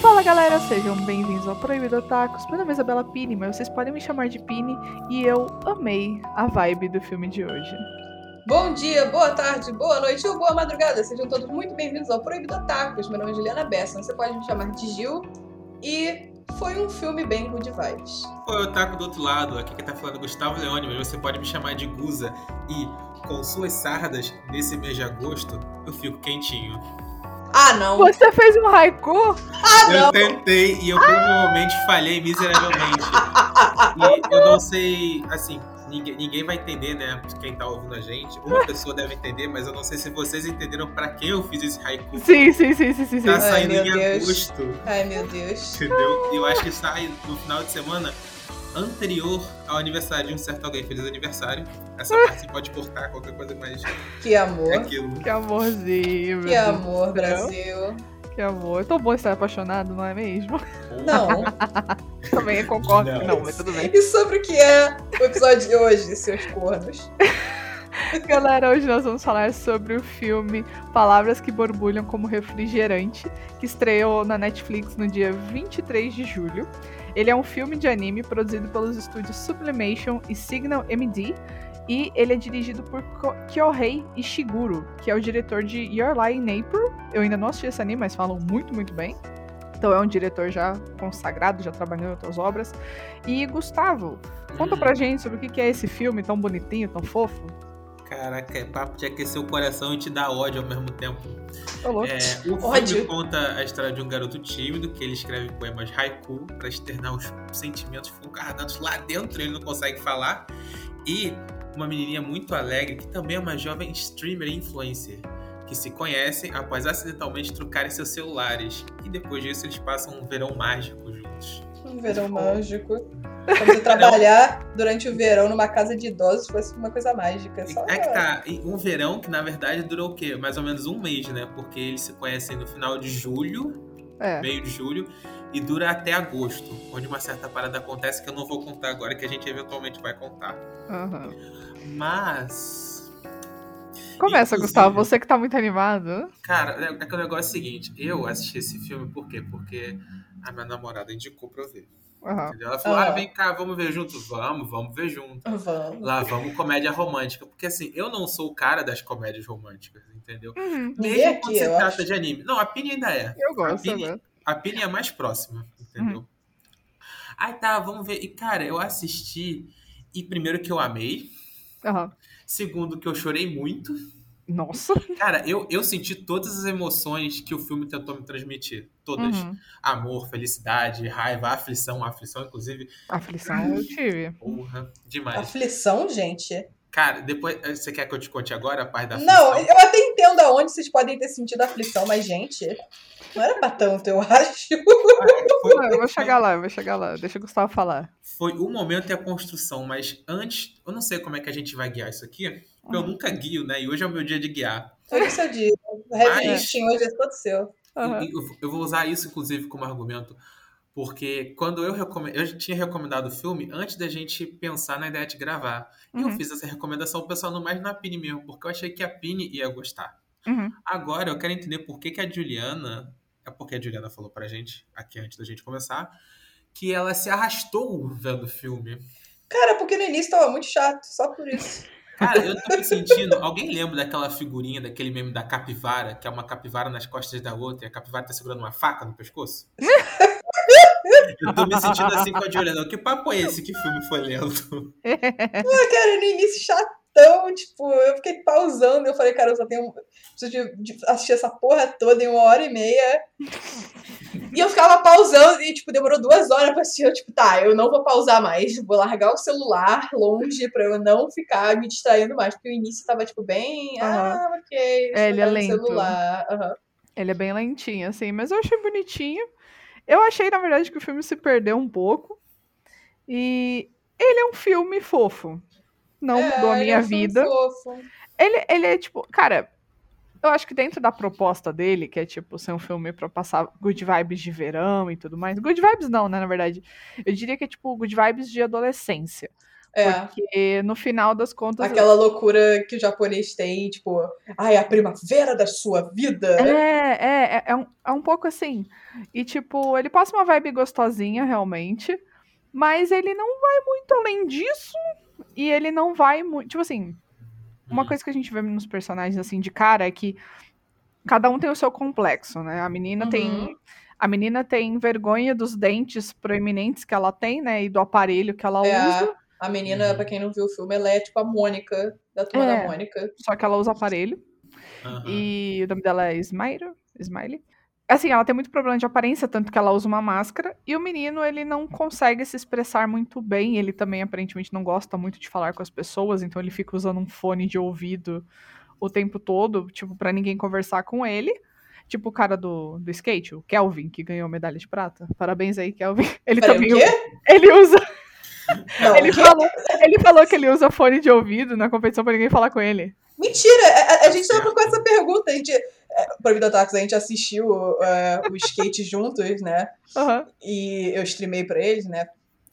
Fala galera, sejam bem-vindos ao Proibido Otakus. Meu nome é Isabela Pini, mas vocês podem me chamar de Pini e eu amei a vibe do filme de hoje. Bom dia, boa tarde, boa noite ou boa madrugada. Sejam todos muito bem-vindos ao Proibido Otakus. Meu nome é Juliana Bessa, você pode me chamar de Gil. E foi um filme bem good vibes. Oi, Otaku do outro lado. Aqui quem tá falando é Gustavo Leone, mas você pode me chamar de Guza. E com suas sardas, nesse mês de agosto, eu fico quentinho. Ah, não! Você fez um haiku? Ah, Eu não! tentei e eu provavelmente falhei miseravelmente. E eu não sei, assim, ninguém, ninguém vai entender, né? Quem tá ouvindo a gente. Uma pessoa deve entender, mas eu não sei se vocês entenderam pra quem eu fiz esse haiku. Sim, sim, sim, sim, sim. sim. Tá Ai, saindo meu em Deus. agosto, Ai, meu Deus. entendeu? E eu acho que sai no final de semana anterior ao aniversário de um certo alguém. Feliz aniversário. Essa parte você pode cortar qualquer coisa, mas Que é amor. aquilo. Que amorzinho, meu Que amor. Brasil. Que amor. É tão bom estar apaixonado, não é mesmo? Não. Também concordo que Não. não, mas tudo bem. E sobre o que é o episódio de hoje, seus cornos? Galera, hoje nós vamos falar sobre o filme Palavras que Borbulham como Refrigerante, que estreou na Netflix no dia 23 de julho. Ele é um filme de anime produzido pelos estúdios Sublimation e Signal MD, e ele é dirigido por Kyohei Ishiguro, que é o diretor de Your Lie in April. Eu ainda não assisti esse anime, mas falam muito, muito bem. Então é um diretor já consagrado, já trabalhou em outras obras. E Gustavo, conta Hum. pra gente sobre o que é esse filme tão bonitinho, tão fofo. Caraca, é papo de aquecer o coração e te dar ódio ao mesmo tempo. É, o filme Ódio. conta a história de um garoto tímido que ele escreve poemas haiku para externar os sentimentos que ficam guardados lá dentro e ele não consegue falar. E uma menininha muito alegre que também é uma jovem streamer e influencer que se conhecem após acidentalmente trocarem seus celulares. E depois disso eles passam um verão mágico juntos. Um verão mágico. Como você trabalhar durante o verão numa casa de idosos fosse uma coisa mágica. Só É que tá, um verão que na verdade durou o quê? Mais ou menos um mês, né? Porque eles se conhecem no final de julho É. meio de julho e dura até agosto, onde uma certa parada acontece que eu não vou contar agora, que a gente eventualmente vai contar. aham. Mas. Começa, Inclusive- Gustavo, você que tá muito animado. Cara, é é que o negócio é o seguinte: eu assisti esse filme por quê? Porque a minha namorada indicou pra eu ver. Entendeu? Ela falou: Ah. ah, vem cá, vamos ver junto? Vamos, vamos ver junto. Vamos. Lá vamos comédia romântica. Porque assim, eu não sou o cara das comédias românticas, entendeu? Uhum, Mesmo aqui, quando se eu trata acho. de anime. Não, a Pini ainda é. Eu gosto, eu Pini- gosto. A Pini é a mais próxima, entendeu? Aí tá, vamos ver. E cara, eu assisti. E primeiro que eu amei. Aham. Segundo que eu chorei muito. Nossa. Cara, eu, eu senti todas as emoções que o filme tentou me transmitir. Todas. Uhum. Amor, felicidade, raiva, aflição. Aflição, inclusive. Aflição eu tive. Porra, demais. Aflição, gente? Cara, depois. Você quer que eu te conte agora a parte da aflição? Não, eu até entendo aonde vocês podem ter sentido aflição, mas, gente, não era pra tanto, eu acho. Foi, Não, eu vou chegar lá, eu vou chegar lá. Deixa o Gustavo falar. foi o momento e a construção, mas antes. Eu não sei como é que a gente vai guiar isso aqui. Porque eu nunca guio, né? E hoje é o meu dia de guiar. Foi isso eu digo. O lifting hoje é todo seu. E Eu, eu vou usar isso, inclusive, como argumento, porque quando eu recomendo. Eu tinha recomendado o filme antes da gente pensar na ideia de gravar. E eu Uhum. fiz essa recomendação no mais na Pini mesmo, porque eu achei que a Pini ia gostar. Uhum. Agora eu quero entender por que, que a Juliana. É porque a Juliana falou pra gente, aqui antes da gente começar, que ela se arrastou vendo o filme. Cara, porque no início tava muito chato, só por isso. Cara, eu tô me sentindo. Alguém lembra daquela figurinha, daquele meme da capivara, que é uma capivara nas costas da outra e a capivara tá segurando uma faca no pescoço? eu tô me sentindo assim com a Juliana. Que papo é esse? Que filme foi lento? Ah, cara, no início chatão, tipo, eu fiquei pausando. Eu falei, cara, eu só tenho. Preciso de, de assistir essa porra toda em uma hora e meia. E eu ficava pausando e, tipo, demorou duas horas pra assistir. Eu, tipo, tá, eu não vou pausar mais. Vou largar o celular longe pra eu não ficar me distraindo mais. Porque o início tava, tipo, bem. Ah, ok. É, ele é lento. Celular. aham. Ele é bem lentinho, assim, mas eu achei bonitinho. Eu achei, na verdade, que o filme se perdeu um pouco. E ele é um filme fofo. Não É, mudou a minha é um vida. fofo. Ele, ele é tipo, cara, eu acho que dentro da proposta dele, que é tipo ser um filme pra passar good vibes de verão e tudo mais. Good vibes não, né, na verdade. Eu diria que é tipo good vibes de adolescência. É. Porque no final das contas. Aquela loucura que o japonês tem, tipo, ai, a primavera da sua vida. É, é, é, é, um, é um pouco assim. E, tipo, ele passa uma vibe gostosinha, realmente. Mas ele não vai muito além disso. E ele não vai muito. Tipo assim, uma coisa que a gente vê nos personagens, assim, de cara é que cada um tem o seu complexo, né? A menina Uhum. tem. A menina tem vergonha dos dentes proeminentes que ela tem, né? E do aparelho que ela É, usa. A menina, pra quem não viu o filme, ela é tipo a Mônica, da turma É. da Mônica. Só que ela usa aparelho. Aham. E o nome dela é Smile. Smiley. Assim, ela tem muito problema de aparência, tanto que ela usa uma máscara. E o menino, ele não consegue se expressar muito bem. Ele também, aparentemente, não gosta muito de falar com as pessoas. Então, ele fica usando um fone de ouvido o tempo todo, tipo, pra ninguém conversar com ele. Tipo o cara do, do skate, o Kelvin, que ganhou medalha de prata. Parabéns aí, Kelvin. Ele Peraí, também o quê? ele usa. Não, Ele falou, ele falou que ele usa fone de ouvido na competição pra ninguém falar com ele. Mentira! A, a- a gente tava com essa pergunta. A gente, é, Vida Táxi, a gente assistiu é, o skate juntos, né? Aham. E eu streamei pra eles, né?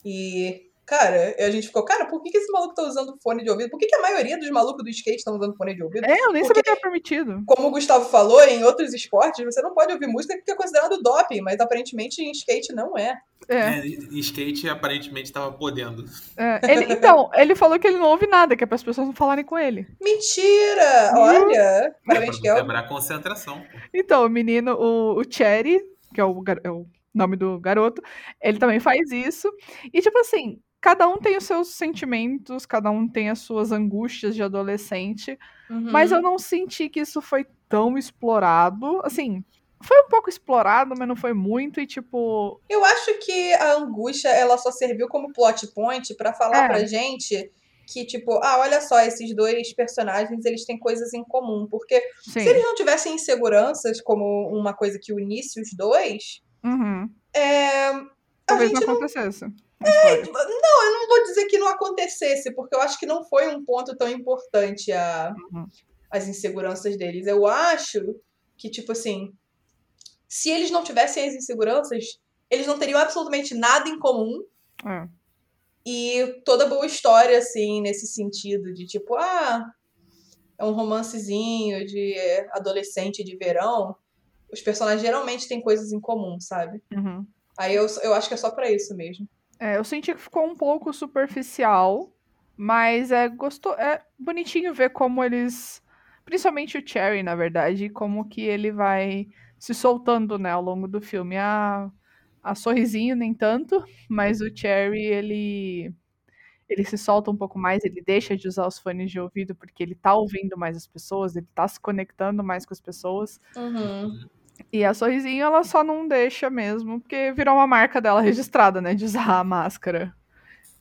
E, cara, a gente ficou, cara, por que, que esse maluco tá usando fone de ouvido? Por que, que a maioria dos malucos do skate estão usando fone de ouvido? É, eu nem Porque- sabia que era permitido. Como o Gustavo falou, em outros esportes, você não pode ouvir música porque é considerado doping, mas aparentemente em skate não é. É. É, skate aparentemente tava podendo. É, ele- então, ele falou que ele não ouve nada, que é para as pessoas não falarem com ele. Mentira! Uhum. Olha! Parabéns, quebrar a concentração. Então, o menino, o, o Cherry, que é o, é o nome do garoto, ele também faz isso. E, tipo assim, cada um tem os seus sentimentos, cada um tem as suas angústias de adolescente, Uhum. mas eu não senti que isso foi tão explorado. Assim, foi um pouco explorado, mas não foi muito, e tipo. Eu acho que a angústia, ela só serviu como plot point pra falar É. pra gente que, tipo, ah, olha só, esses dois personagens, eles têm coisas em comum. Porque Sim. se eles não tivessem inseguranças como uma coisa que unisse os dois, Uhum. é... a Talvez gente não não... acontecesse. a história. Não, eu não vou dizer que não acontecesse, porque eu acho que não foi um ponto tão importante a... Uhum. as inseguranças deles. Eu acho que, tipo assim, se eles não tivessem as inseguranças, eles não teriam absolutamente nada em comum. É. E toda boa história, assim, nesse sentido de tipo, ah, é um romancezinho de adolescente de verão. Os personagens geralmente têm coisas em comum, sabe? Uhum. Aí eu, eu acho que é só pra isso mesmo. É, eu senti que ficou um pouco superficial, mas é gosto... é bonitinho ver como eles, principalmente o Cherry, na verdade, como que ele vai se soltando, né, ao longo do filme. A, a Sorrisinho nem tanto, mas o Cherry ele ele se solta um pouco mais, ele deixa de usar os fones de ouvido porque ele tá ouvindo mais as pessoas, ele tá se conectando mais com as pessoas. Uhum. E a Sorrisinho, ela só não deixa mesmo, porque virou uma marca dela registrada, né? De usar a máscara.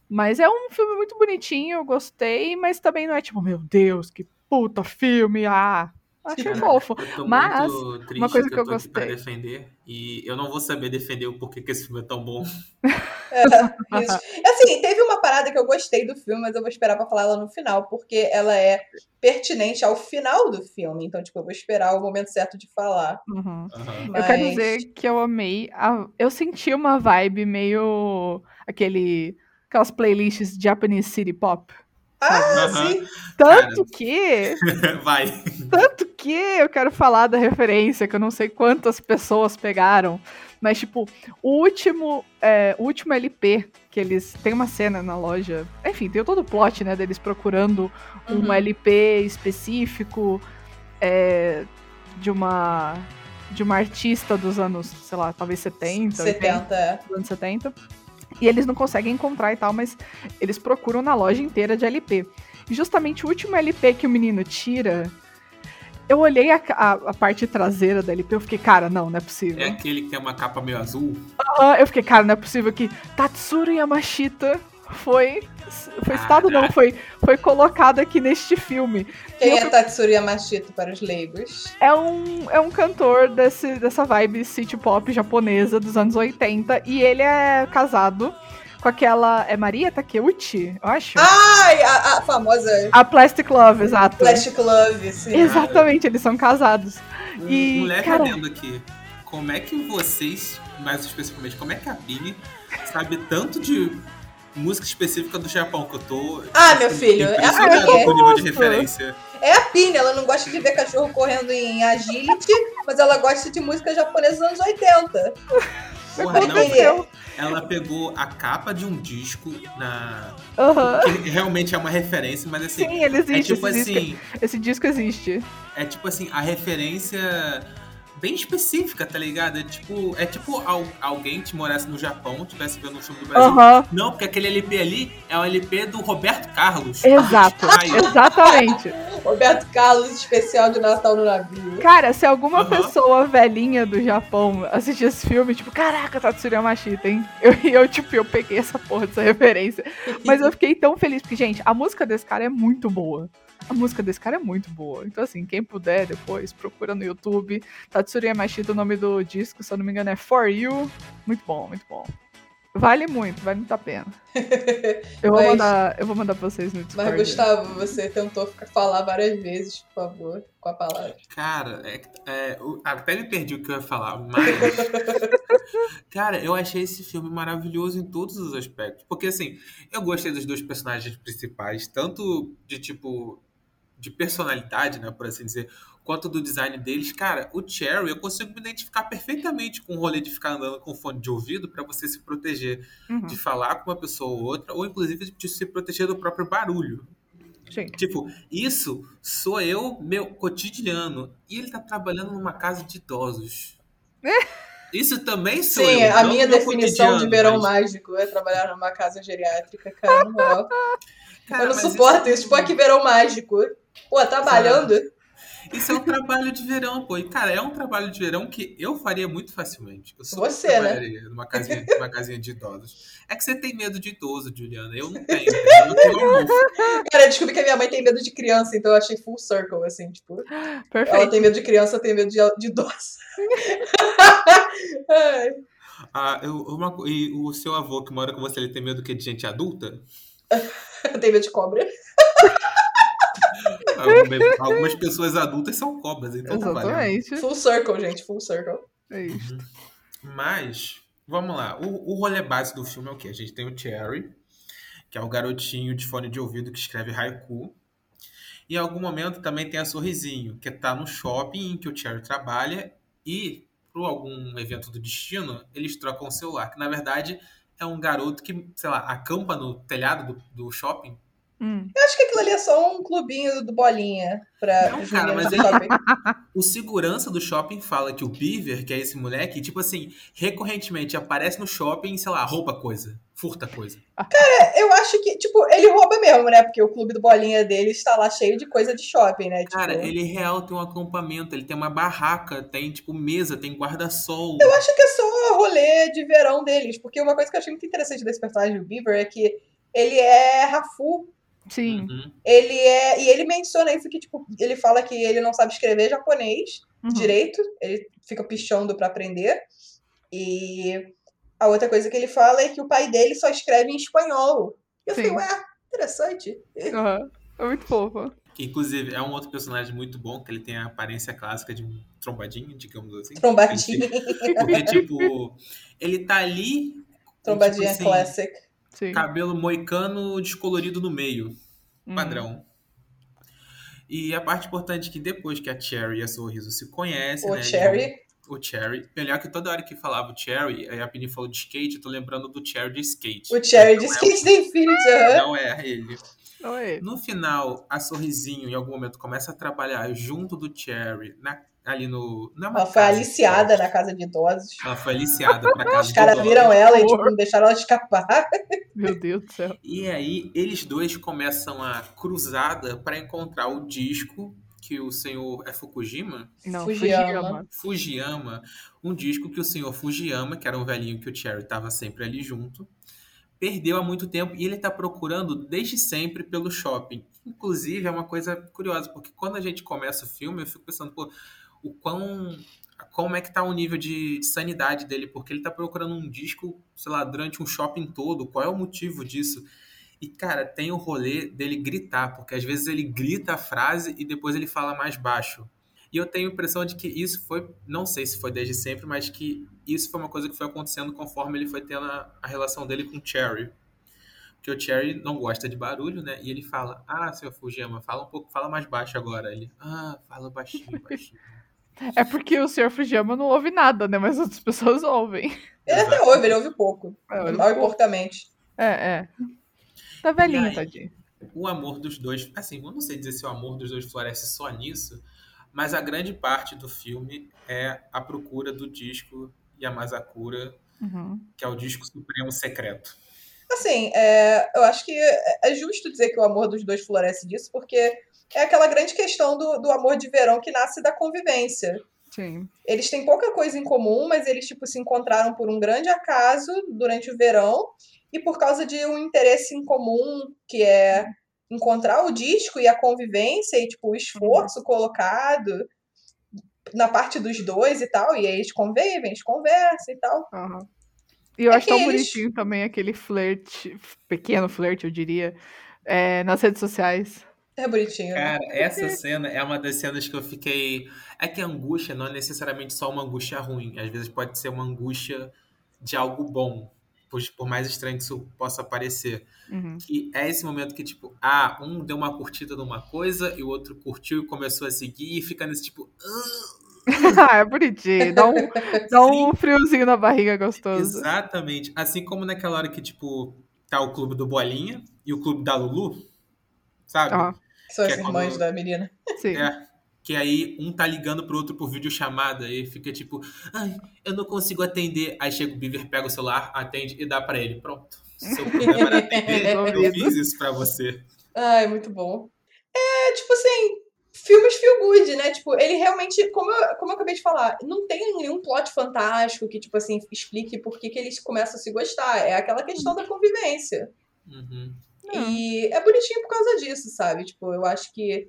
Mas é um filme muito bonitinho, eu gostei, mas também não é tipo, meu Deus, que puta filme, ah. Achei Cara, fofo. Eu tô Mas, muito triste uma coisa que, que eu eu tô aqui pra gostei. defender. E eu não vou saber defender o porquê que esse filme é tão bom. Isso. Assim, teve uma parada que eu gostei do filme, mas eu vou esperar pra falar ela no final, porque ela é pertinente ao final do filme. Então, tipo, eu vou esperar o momento certo de falar. Uhum. Aham. Mas... Eu quero dizer que eu amei. a- Eu senti uma vibe meio. aquele. aquelas playlists Japanese City Pop. Ah, sim. Tanto que. Vai. Tanto que eu quero falar da referência, que eu não sei quantas pessoas pegaram. Mas, tipo, o último, é, o último LP que eles. Tem uma cena na loja. Enfim, tem todo o plot, né? Deles procurando um Uhum. LP específico é, de uma. De uma artista dos anos, sei lá, talvez 70, 80 70, é. dos anos 70. E eles não conseguem encontrar e tal, mas eles procuram na loja inteira de LP. E justamente o último LP que o menino tira, eu olhei a, a- a parte traseira da LP, eu fiquei, cara, não, não é possível. É aquele que tem uma capa meio azul. Aham, eu fiquei, cara, não é possível que Tatsuro Yamashita foi. Foi citado, não, foi, foi colocado aqui neste filme. Quem Eu é Tatsuri Yamashita para os leigos? É um, é um cantor desse, dessa vibe city pop japonesa dos anos 80 e ele é casado com aquela. É Maria Takeuchi, eu acho? Ai, a, a famosa A Plastic Love, exato. Plastic Love, sim. Exatamente, eles são casados. E, Mulher cara- adendo aqui. Como é que vocês, mais especificamente, como é que a Bini sabe tanto de música específica do Japão que eu tô. Ah, meu filho, é com o nível de referência. É a Pini, ela não gosta de ver cachorro correndo em agility, mas ela gosta de música japonesa dos anos 80. Porra, não, ela pegou a capa de um disco na. Aham. que realmente é uma referência, mas assim. Sim, ele É existe. tipo esse, disco, assim, esse disco existe. é tipo assim, a referência bem específica, tá ligado? É tipo, é tipo al- alguém que morasse no Japão, tivesse vendo um filme do Brasil. Aham. Não, porque aquele LP ali é um LP do Roberto Carlos. Exato. Exatamente. Roberto Carlos, especial de Natal no navio. Cara, se alguma Aham. pessoa velhinha do Japão assistir esse filme, tipo, caraca, Tatsuya Machita, hein? Eu, eu, tipo, eu peguei essa porra dessa referência. Mas eu fiquei tão feliz, porque, gente, a música desse cara é muito boa. A música desse cara é muito boa. Então, assim, quem puder depois, procura no YouTube. Tatsuya Machita, o nome do disco, se eu não me engano, é For You. Muito bom, muito bom. Vale muito, vale muito a pena. Eu vou, Mas- mandar, eu vou mandar pra vocês no Discord. Mas, Gustavo, você tentou ficar- falar várias vezes, por favor, com a palavra. Cara, é, é, o- até me perdi o que eu ia falar, mas. cara, eu achei esse filme maravilhoso em todos os aspectos. Porque, assim, eu gostei dos dois personagens principais, tanto de tipo. De personalidade, né, por assim dizer, quanto do design deles. Cara, o Cherry, eu consigo me identificar perfeitamente com o rolê de ficar andando com fone de ouvido pra você se proteger Uhum, de falar com uma pessoa ou outra, ou inclusive de se proteger do próprio barulho. sim. Tipo, isso sou eu, meu cotidiano. E ele tá trabalhando numa casa de idosos. Isso também sou Sim, eu. a minha definição de verão mas- mágico é trabalhar numa casa geriátrica, cara, na moral. Cara, eu não suporto isso. Tipo, aqui verão mágico. Pô, trabalhando? Isso é um trabalho de verão, pô. E, cara, é um trabalho de verão que eu faria muito facilmente. Eu sou Você, né? numa casinha, numa casinha de idosos. É que você tem medo de idoso, Juliana. Eu não tenho. Eu tenho. Cara, eu descobri que a minha mãe tem medo de criança, então eu achei full circle, assim, tipo. Perfeito. Ela tem medo de criança, eu tenho medo de, de idoso. Ai. Ah, eu- uma e o seu avô que mora com você, ele tem medo que de gente adulta? Eu tenho medo de cobra. Alguma- Algumas pessoas adultas são cobras, então tá. Exatamente. Full circle, gente, full circle. É isso. Mas, vamos lá. O, o rolê base do filme é o quê? A gente tem o Cherry, que é o garotinho de fone de ouvido que escreve haiku. E em algum momento também tem a Sorrisinho, que tá no shopping em que o Cherry trabalha. E, por algum evento do destino, eles trocam o celular. Que, na verdade, é um garoto que, sei lá, acampa no telhado do, do shopping. Hum. Eu acho que aquilo ali é só um clubinho do bolinha pra Não, cara, mas ele-. O segurança do shopping fala que o Beaver, que é esse moleque, tipo assim, recorrentemente aparece no shopping, sei lá, rouba coisa, furta coisa. Eu acho que, tipo, ele rouba mesmo, né? Porque o clube do bolinha dele está lá cheio de coisa de shopping, né? Tipo, Cara, ele real tem um acampamento, ele tem uma barraca, tem tipo mesa, tem guarda-sol. Eu acho que é só rolê de verão deles. Porque uma coisa que eu achei muito interessante desse personagem do Beaver é que ele é Rafu. Sim. Uhum. Ele é. E ele menciona isso que, tipo, ele fala que ele não sabe escrever japonês Uhum. direito. Ele fica pichando pra aprender. E a outra coisa que ele fala é que o pai dele só escreve em espanhol. E eu Sim. fiquei, ué, interessante. Aham. É muito fofo. Que, inclusive, é um outro personagem muito bom, que ele tem a aparência clássica de um trombadinho, digamos assim. Trombadinha. Ele- Porque, tipo, ele tá ali. Trombadinha tipo assim, classic. Sim. Cabelo moicano descolorido no meio. Hum. Padrão. E a parte importante é que depois que a Cherry e a Sorriso se conhecem, O né? Cherry. O Cherry. Melhor que toda hora que falava o Cherry, aí a Pini falou de skate, eu tô lembrando do Cherry de skate. O Cherry de Não é Skate da Infinity. Não é ele. Não é. No final, a Sorrisinho, em algum momento, começa a trabalhar junto do Cherry, na- ali no. Não é uma Ela foi casa, aliciada na casa de idosos. Ela foi aliciada pra casa Os caras viram ela e tipo, não deixaram ela escapar. Meu Deus do céu. E aí, eles dois começam a cruzada para encontrar o disco que o senhor. É Fukujima? Não, Fujiyama. Fujiyama. Um disco que o senhor Fujiyama, que era um velhinho que o Cherry tava sempre ali junto, perdeu há muito tempo e ele tá procurando desde sempre pelo shopping. Inclusive, é uma coisa curiosa, porque quando a gente começa o filme, eu fico pensando, pô, o quão como é que tá o nível de sanidade dele, porque ele tá procurando um disco, sei lá, durante um shopping todo, qual é o motivo disso? E, cara, tem o rolê dele gritar, porque às vezes ele grita a frase e depois ele fala mais baixo. E eu tenho a impressão de que isso foi, não sei se foi desde sempre, mas que isso foi uma coisa que foi acontecendo conforme ele foi tendo a, a relação dele com o Cherry. Porque o Cherry não gosta de barulho, né? E ele fala: Ah, seu Fujiyama, fala um pouco, fala mais baixo agora. Ele, ah, fala baixinho, baixinho. É porque o senhor Fujiyama não ouve nada, né? Mas outras pessoas ouvem. Ele até ouve, ele ouve pouco. É, ele Mal e pouco. porcamente. É, é. Tá velhinho, E aí? tadinho. o amor dos dois, assim, eu não sei dizer se o amor dos dois floresce só nisso, mas a grande parte do filme é a procura do disco Yamazakura, Uhum. que é o disco supremo secreto. Assim, é, eu acho que é justo dizer que o amor dos dois floresce disso, porque é aquela grande questão do, do amor de verão que nasce da convivência. Sim. Eles têm pouca coisa em comum, mas eles tipo se encontraram por um grande acaso durante o verão e por causa de um interesse em comum que é encontrar o disco e a convivência e tipo o esforço colocado na parte dos dois e tal, e aí eles convivem, eles conversam e tal. Aham. E eu É acho tão eles- bonitinho também aquele flerte, pequeno flerte, eu diria, é, nas redes sociais. É bonitinho. né? Cara, essa cena é uma das cenas que eu fiquei. É que a angústia não é necessariamente só uma angústia ruim. Às vezes pode ser uma angústia de algo bom. Por, por mais estranho que isso possa parecer. Uhum. Que é esse momento que, tipo, ah, um deu uma curtida numa coisa e o outro curtiu e começou a seguir e fica nesse tipo. "Ah". é bonitinho. Dá um, dá um friozinho na barriga gostoso. Exatamente. Assim como naquela hora que, tipo, tá o clube do Bolinha e o clube da Lulu, sabe? Aham, São as que é irmãs quando- da menina. sim. É. Que aí um tá ligando pro outro por videochamada e fica tipo, ai, eu não consigo atender. Aí chega o Beaver, pega o celular, atende e dá pra ele. Pronto. Seu problema era atender, eu Resolvido. fiz isso pra você. Ai, muito bom. É, tipo assim, filmes feel good, né? Tipo, ele realmente, como eu, como eu acabei de falar, não tem nenhum plot fantástico que, tipo assim, explique por que, que eles começam a se gostar. É aquela questão da convivência. Uhum. Não. E é bonitinho por causa disso, sabe? Tipo, eu acho que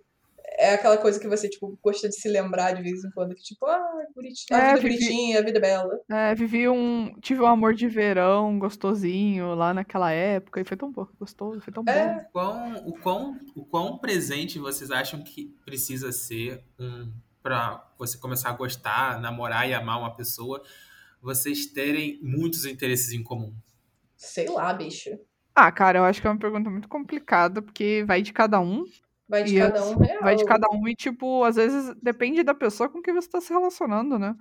é aquela coisa que você, tipo, gosta de se lembrar de vez em quando, que, tipo, ah, bonitinho, a É, vida é Vivi- bonitinha, a vida é bela. É, vivi um. Tive um amor de verão gostosinho lá naquela época e foi tão bom, gostoso, foi tão bom. É. O quão, o, quão, o quão presente vocês acham que precisa ser um, pra você começar a gostar, namorar e amar uma pessoa, vocês terem muitos interesses em comum? Sei lá, bicho. Ah, cara, eu acho que é uma pergunta muito complicada, porque vai de cada um. Vai de cada um real. Vai de cada um e, tipo, às vezes depende da pessoa com que você tá se relacionando, né?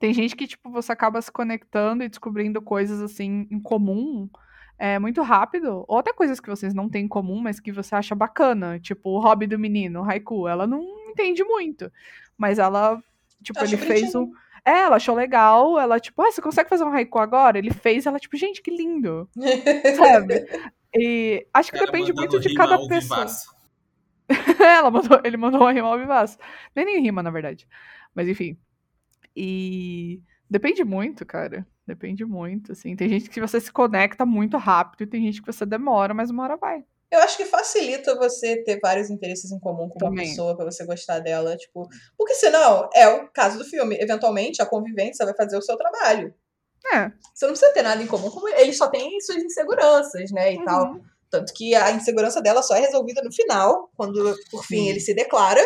Tem gente que, tipo, você acaba se conectando e descobrindo coisas, assim, em comum é, muito rápido. Ou até coisas que vocês não têm em comum, mas que você acha bacana. Tipo, o hobby do menino, o haiku. Ela não entende muito. Mas ela, tipo, Acho ele fez um... É, ela achou legal. Ela, tipo, ah, você consegue fazer um haiku agora? Ele fez, ela, tipo, gente, que lindo. Sabe? E acho que Cara, depende muito de cada pessoa. Ela mandou, ele mandou uma rima ao vivaço. Nem nem rima, na verdade. Mas enfim. E depende muito, cara. Depende muito, assim. Tem gente que você se conecta muito rápido e tem gente que você demora, mas uma hora vai. Eu acho que facilita você ter vários interesses em comum com uma Também. pessoa pra você gostar dela, tipo, porque senão é o caso do filme, eventualmente a convivência vai fazer o seu trabalho. É. Você não precisa ter nada em comum, como ele só tem suas inseguranças, né, e tal. Uhum. Tanto que a insegurança dela só é resolvida no final, quando por fim Sim. ele se declara.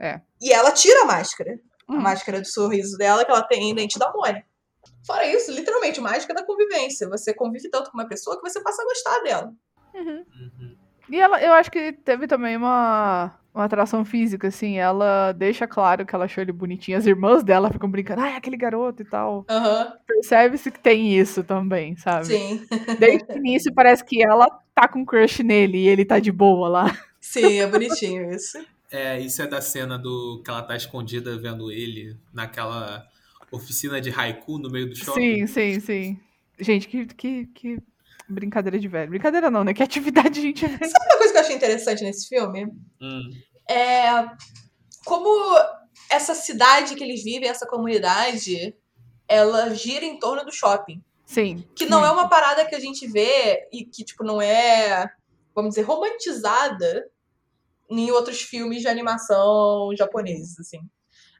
É. E ela tira a máscara. A Uhum. máscara do sorriso dela que ela tem em dente da Mônica. Fora isso, literalmente, mágica da convivência. Você convive tanto com uma pessoa que você passa a gostar dela. Uhum. Uhum. E ela, eu acho que teve também uma, uma atração física, assim. Ela deixa claro que ela achou ele bonitinho. As irmãs dela ficam brincando, ah, é aquele garoto e tal. Aham, Percebe-se que tem isso também, sabe? sim. Desde o início parece que ela tá com crush nele e ele tá de boa lá. Sim, é bonitinho isso. É, isso é da cena do que ela tá escondida vendo ele naquela oficina de haiku no meio do shopping. Sim, sim, sim. Gente, que, que, que brincadeira de velho. Brincadeira não, né? Que atividade de gente velho. Sabe uma coisa que eu achei interessante nesse filme? Hum. É como essa cidade que eles vivem, essa comunidade, ela gira em torno do shopping. Sim. Que não é uma parada que a gente vê e que, tipo, não é, vamos dizer, romantizada em outros filmes de animação japoneses, assim.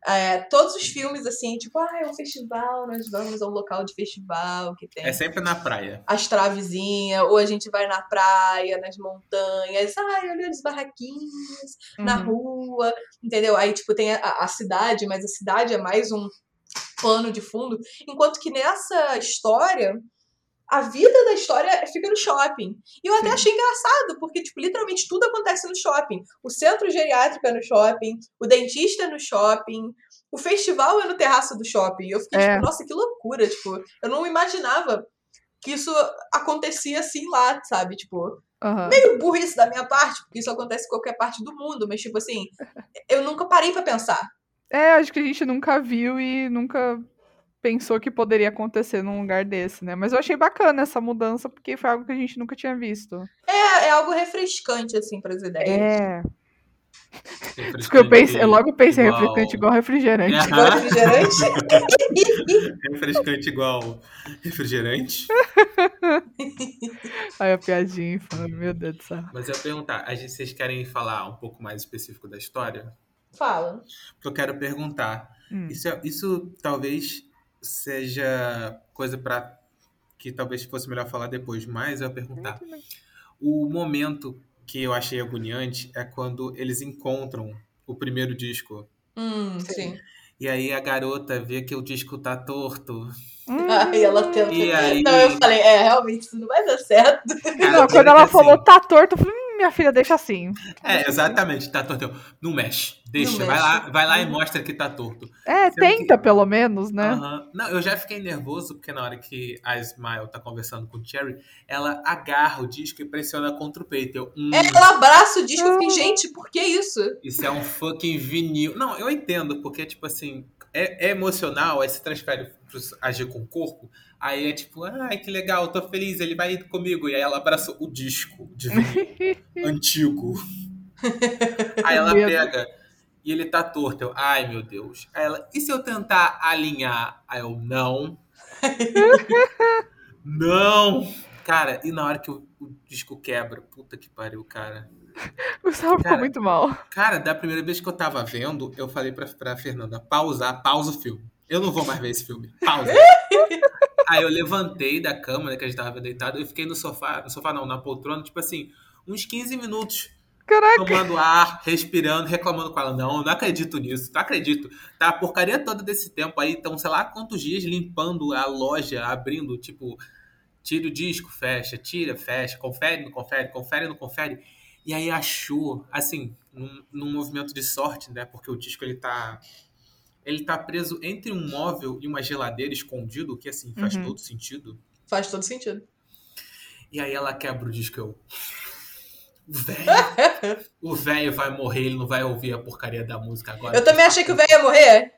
É, todos os filmes, assim, tipo, ah, é um festival, nós vamos a um local de festival que tem É sempre na praia. as travezinhas, ou a gente vai na praia, nas montanhas, ai, olha os barraquinhos na Uhum. rua, entendeu? Aí, tipo, tem a, a cidade, mas a cidade é mais um pano de fundo, enquanto que nessa história, a vida da história fica no shopping. E eu até Sim. achei engraçado, porque, tipo, literalmente tudo acontece no shopping. O centro geriátrico é no shopping, o dentista é no shopping, o festival é no terraço do shopping. Eu fiquei, É. tipo, nossa, que loucura, tipo, eu não imaginava que isso acontecia assim lá, sabe? Tipo, Aham. meio burrice da minha parte, porque isso acontece em qualquer parte do mundo, mas, tipo assim, eu nunca parei pra pensar. É, acho que a gente nunca viu e nunca pensou que poderia acontecer num lugar desse, né? Mas eu achei bacana essa mudança, porque foi algo que a gente nunca tinha visto. É, é algo refrescante, assim, pras ideias. É. Eu pensei, eu logo pensei Igual- refrescante igual refrigerante. É. Igual refrigerante. Refrescante igual refrigerante. Aí a piadinha infame, meu Deus do céu. Mas eu ia perguntar, a gente, vocês querem falar um pouco mais específico da história? Fala. Porque eu quero perguntar. Hum. Isso, é- isso talvez seja coisa para que talvez fosse melhor falar depois, mas eu ia perguntar. O momento que eu achei agoniante é quando eles encontram o primeiro disco. Hum, Sim. sim. E aí a garota vê que o disco tá torto. Hum. Aí ela tenta. E aí- Não, eu falei, é, realmente, isso não vai dar certo. Não, eu quando ela que, falou assim, tá torto, eu falei, minha filha, deixa assim. É, exatamente, tá torto. Não mexe, deixa, Não vai mexe. lá, vai lá e Uhum. mostra que tá torto. É, Sendo tenta que- pelo menos, né? Aham. Não, eu já fiquei nervoso porque na hora que a Smile tá conversando com o Cherry, ela agarra o disco e pressiona contra o peito. Eu, hum, Ela abraça o disco e fiquei, gente, por que isso? isso é um fucking vinil. Não, eu entendo, porque, tipo assim, é, é emocional, aí se transfere agir com o corpo, aí é tipo, ai, que legal, tô feliz, ele vai ir comigo. E aí ela abraça o disco de antigo. Aí ela pega e ele tá torto. Eu, ai meu Deus. Aí ela, e se eu tentar alinhar? Aí eu, não. não! Cara, e na hora que o, o disco quebra, puta que pariu, cara. O Gustavo ficou muito mal. Cara, da primeira vez que eu tava vendo, eu falei pra, pra Fernanda, pausar, pausa o filme. Eu não vou mais ver esse filme. Pausa. Aí eu levantei da cama, né, que a gente tava deitado, e fiquei no sofá, no sofá não, na poltrona, tipo assim, uns 15 minutos Caraca, tomando ar, respirando, reclamando com ela. Não, não acredito nisso, não acredito. Tá a porcaria toda desse tempo aí, então sei lá quantos dias limpando a loja, abrindo, tipo, tira o disco, fecha, tira, fecha, confere, não confere, confere, não confere. E aí achou, assim, num, num movimento de sorte, né? Porque o disco ele tá. Ele tá preso entre um móvel e uma geladeira escondido, que assim faz Uhum. todo sentido. Faz todo sentido. E aí ela quebra o disco. Eu. O velho. O velho vai morrer, ele não vai ouvir a porcaria da música agora. Eu também achei que o velho ia morrer.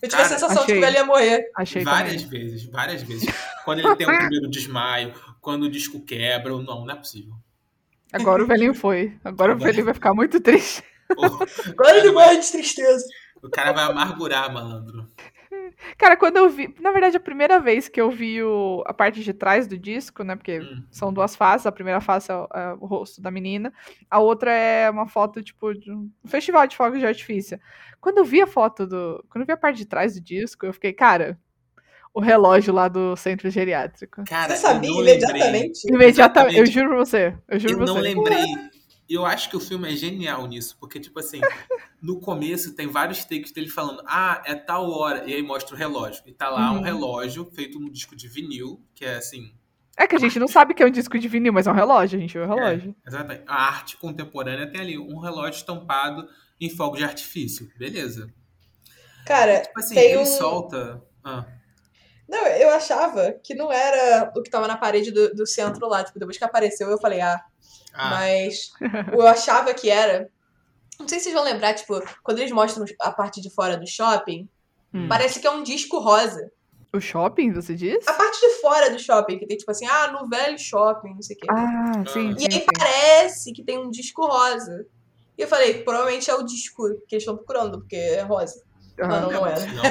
Eu tive a Cara, sensação de que achei. o velho ia morrer. achei Várias também. vezes, várias vezes. Quando ele tem o primeiro desmaio, quando o disco quebra, não, não é possível. Agora o velhinho foi. Agora o Agora- velhinho vai ficar muito triste. Agora ele morre de tristeza. O cara vai amargurar, malandro. Cara, quando eu vi. Na verdade, a primeira vez que eu vi o- a parte de trás do disco, né? Porque Hum. são duas faces. A primeira face é o, é o rosto da menina. A outra é uma foto, tipo, de um festival de fogos de artifício. Quando eu vi a foto do. Quando eu vi a parte de trás do disco, eu fiquei, cara, o relógio lá do centro geriátrico. Cara, Você sabia eu não imediatamente? Imediatamente, eu juro pra você. Eu juro Eu pra não você. lembrei. Eu acho que o filme é genial nisso, porque, tipo assim, no começo tem vários takes dele falando, ah, é tal hora, e aí mostra o relógio. E tá lá um Uhum. relógio feito num disco de vinil, que é assim, É que a gente não sabe que é um disco de vinil, mas é um relógio, a gente viu o relógio. Exatamente. A arte contemporânea tem ali um relógio estampado em fogo de artifício. Beleza. Cara, Tipo assim, Tem ele um- solta. Ah, não, eu achava que não era o que tava na parede do, do centro lá. Tipo, depois que apareceu, eu falei, ah, ah, Mas eu achava que era. Não sei se vocês vão lembrar, tipo, quando eles mostram a parte de fora do shopping, Hum. parece que é um disco rosa. O shopping, você diz? A parte de fora do shopping, que tem tipo assim, ah, no velho shopping, não sei o quê. Ah, sim, e sim, aí sim. parece que tem um disco rosa. E eu falei, provavelmente é o disco que eles estão procurando, porque é rosa. Não, não era. não.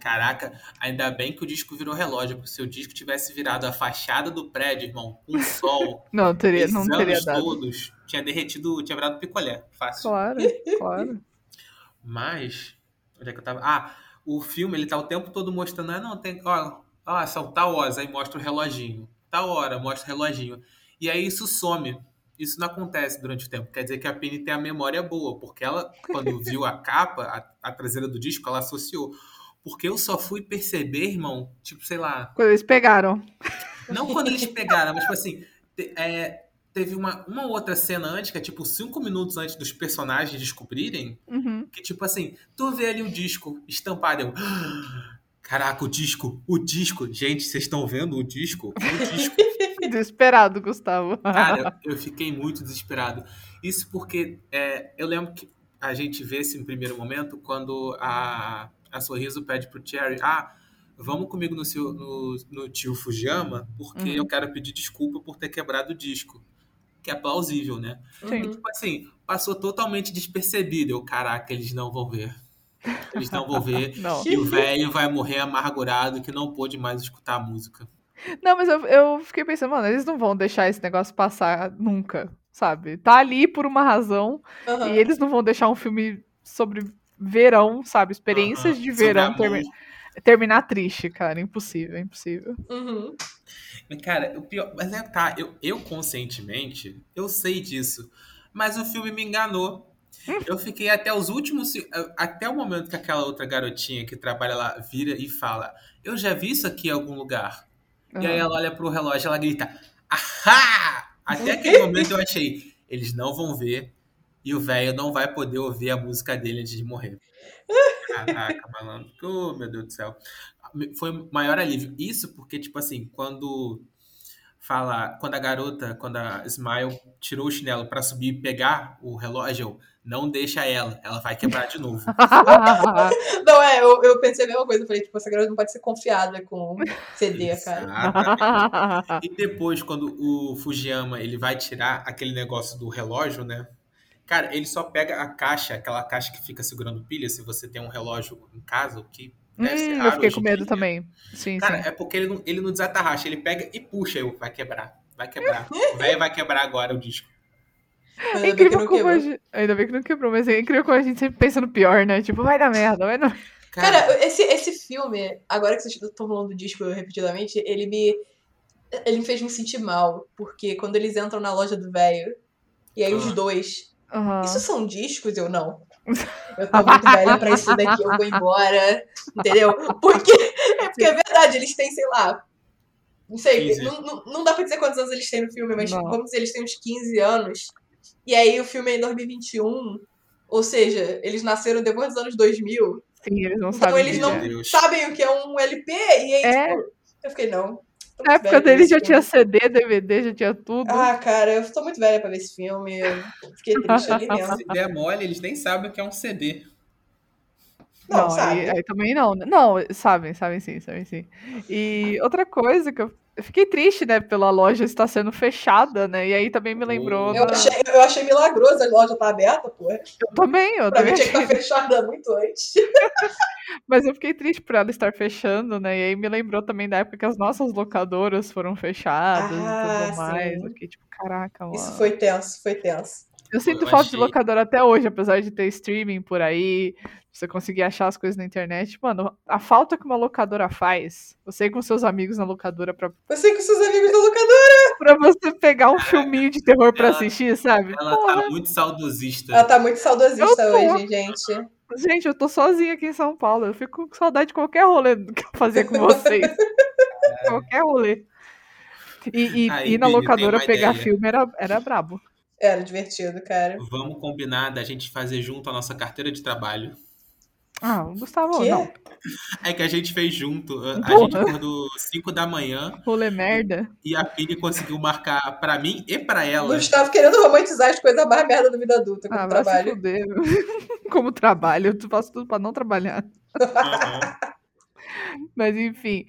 Caraca, ainda bem que o disco virou relógio, porque se o disco tivesse virado a fachada do prédio, irmão, com sol, Não, teria, não teria dado. todos, tinha derretido, tinha virado picolé. Fácil. Claro, claro. Mas. Onde é que eu tava? Ah, o filme, ele tá o tempo todo mostrando. Ah, não, tem. Ó, ó são tal horas, aí mostra o reloginho. Tal hora, mostra o reloginho. E aí isso some. Isso não acontece durante o tempo. Quer dizer que a Penny tem a memória boa, porque ela, quando viu a capa, a, a traseira do disco, ela associou. Porque eu só fui perceber, irmão, tipo, sei lá. Quando eles pegaram. Não quando eles pegaram, mas tipo assim, te- é, teve uma, uma outra cena antes, que é tipo cinco minutos antes dos personagens descobrirem, Uhum. que tipo assim, tu vê ali o disco estampado. Eu, "Ah, Caraca, o disco, o disco. Gente, vocês estão vendo o disco? O disco. Desesperado, Gustavo. Cara, eu fiquei muito desesperado. Isso porque é, eu lembro que a gente vê esse em primeiro momento quando a, a Sorriso pede pro Cherry, ah, vamos comigo no, seu, no, no tio Fujiyama, porque Uhum. eu quero pedir desculpa por ter quebrado o disco. Que é plausível, né? Sim. Uhum. Tipo assim, passou totalmente despercebido. Eu, caraca, eles não vão ver. Eles não vão ver. Não. E o velho vai morrer amargurado que não pôde mais escutar a música. Não, mas eu, eu fiquei pensando, mano, eles não vão deixar esse negócio passar nunca, sabe? Tá ali por uma razão Aham. e eles não vão deixar um filme sobre verão, sabe? Experiências Aham. de verão termi- terminar triste, cara. Impossível, impossível. Uhum. Cara, o pior. Mas é tá, eu, eu conscientemente, eu sei disso. Mas o filme me enganou. Eu fiquei até os últimos. Até o momento que aquela outra garotinha que trabalha lá vira e fala: Eu já vi isso aqui em algum lugar. E aí ela olha pro relógio e ela grita: Ahá! Até aquele momento eu achei: Eles não vão ver. E o velho não vai poder ouvir a música dele antes de morrer. Caraca, malandro. Oh, meu Deus do céu. Foi o maior alívio. Isso porque, tipo assim, quando fala, quando a garota, quando a Smile tirou o chinelo pra subir e pegar o relógio, não deixa ela, ela vai quebrar de novo. Não, é, eu, eu pensei a mesma coisa. Eu falei, tipo, essa garota não pode ser confiada com CD, cara. Exatamente. E depois, quando o Fujiyama ele vai tirar aquele negócio do relógio, né? Cara, ele só pega a caixa, aquela caixa que fica segurando pilha, se você tem um relógio em casa, o que Hum, raro eu fiquei com medo dia. também. Sim, Cara, sim. é porque ele não, ele não desatarracha, ele pega e puxa, eu, vai quebrar, vai quebrar. O velho vai quebrar agora o disco. Mas É ainda bem que incrível não como quebrou. a gente... Ainda bem que não quebrou, mas é incrível como a gente sempre pensa no pior, né? Tipo, vai dar merda, vai dar Cara, esse, esse filme, agora que vocês estão falando do disco repetidamente, ele me. Ele me fez me sentir mal. Porque quando eles entram na loja do velho, e aí os Ah. dois. Aham. Isso são discos? Eu não. Eu tô muito velha pra isso daqui, eu vou embora. Entendeu? Porque. É porque é verdade, eles têm, sei lá. Não sei, 15. não, não, não dá pra dizer quantos anos eles têm no filme, mas Não. vamos dizer, eles têm uns 15 anos. E aí o filme é em 2021. Ou seja, eles nasceram depois dos anos 2000. Sim, eles não Então sabem. eles o que não é. Deus. sabem o que é um LP. E aí, É. tipo, eu fiquei, não. Na muito época deles já esse tinha filme. CD, DVD, já tinha tudo. Ah, cara, eu tô muito velha pra ver esse filme. Eu fiquei triste ali mesmo. Se der mole, eles nem sabem o que é um CD. Não, sabe? Aí, aí também não. né? Não, sabem, sabem sim, sabem sim. E outra coisa que eu, eu fiquei triste, né, pela loja estar sendo fechada, né? E aí também me lembrou. Eu da- achei, eu achei milagroso a loja tá aberta, pô. Eu também, eu Pra mim também. tinha que estar fechada muito antes. Mas eu fiquei triste por ela estar fechando, né? E aí me lembrou também da época que as nossas locadoras foram fechadas e Ah, tudo mais. sim. Fiquei tipo, caraca, mano. Isso foi tenso, foi tenso. Eu sinto Eu falta de achei- locadora até hoje, apesar de ter streaming por aí, você conseguir achar as coisas na internet. Mano, a falta que uma locadora faz, você ir com seus amigos na locadora pra, Você com seus amigos da locadora. pra você pegar um filminho de terror pra Ela- assistir, sabe? Ela Porra, tá muito saudosista. Ela tá muito saudosista Eu tô. hoje, gente. gente, eu tô sozinha aqui em São Paulo. Eu fico com saudade de qualquer rolê que eu fazia com vocês. qualquer rolê. E, e, Aí, ir na locadora pegar ideia. filme era, era brabo. Era divertido, cara. Vamos combinar da gente fazer junto a nossa carteira de trabalho. Ah, o Gustavo, Quê? não. É que a gente fez junto. A Porra. gente acordou 5 da manhã Rolê merda. e a Pini conseguiu marcar pra mim e pra O ela. Gustavo querendo romantizar as coisas mais merda da vida adulta, como Ah, trabalho. fuder. Como trabalho, eu faço tudo pra não trabalhar. Aham. Mas enfim,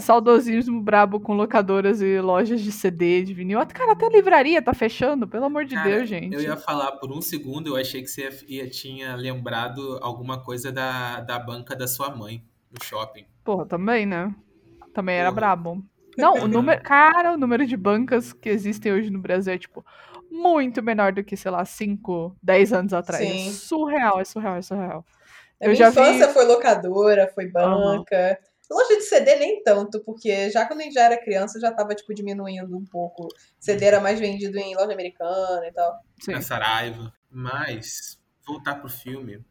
saudosismo brabo com locadoras e lojas de CD, de vinil. Cara, até a livraria tá fechando, pelo amor de Cara, Deus, gente. Eu ia falar por um segundo, eu achei que você ia, tinha lembrado alguma coisa da, da banca da sua mãe no shopping. Porra, também, né? Também era Porra. brabo. Não, o número. Cara, o número de bancas que existem hoje no Brasil é, tipo, muito menor do que, sei lá, 5, 10 anos atrás. Sim. É surreal, é surreal, é surreal. A Eu minha já vi- infância foi locadora, foi banca. Loja de CD nem tanto, porque já quando a gente já era criança já tava, tipo, diminuindo um pouco. CD era mais vendido em loja americana e tal. Sim. na Saraiva. Mas, voltar pro filme,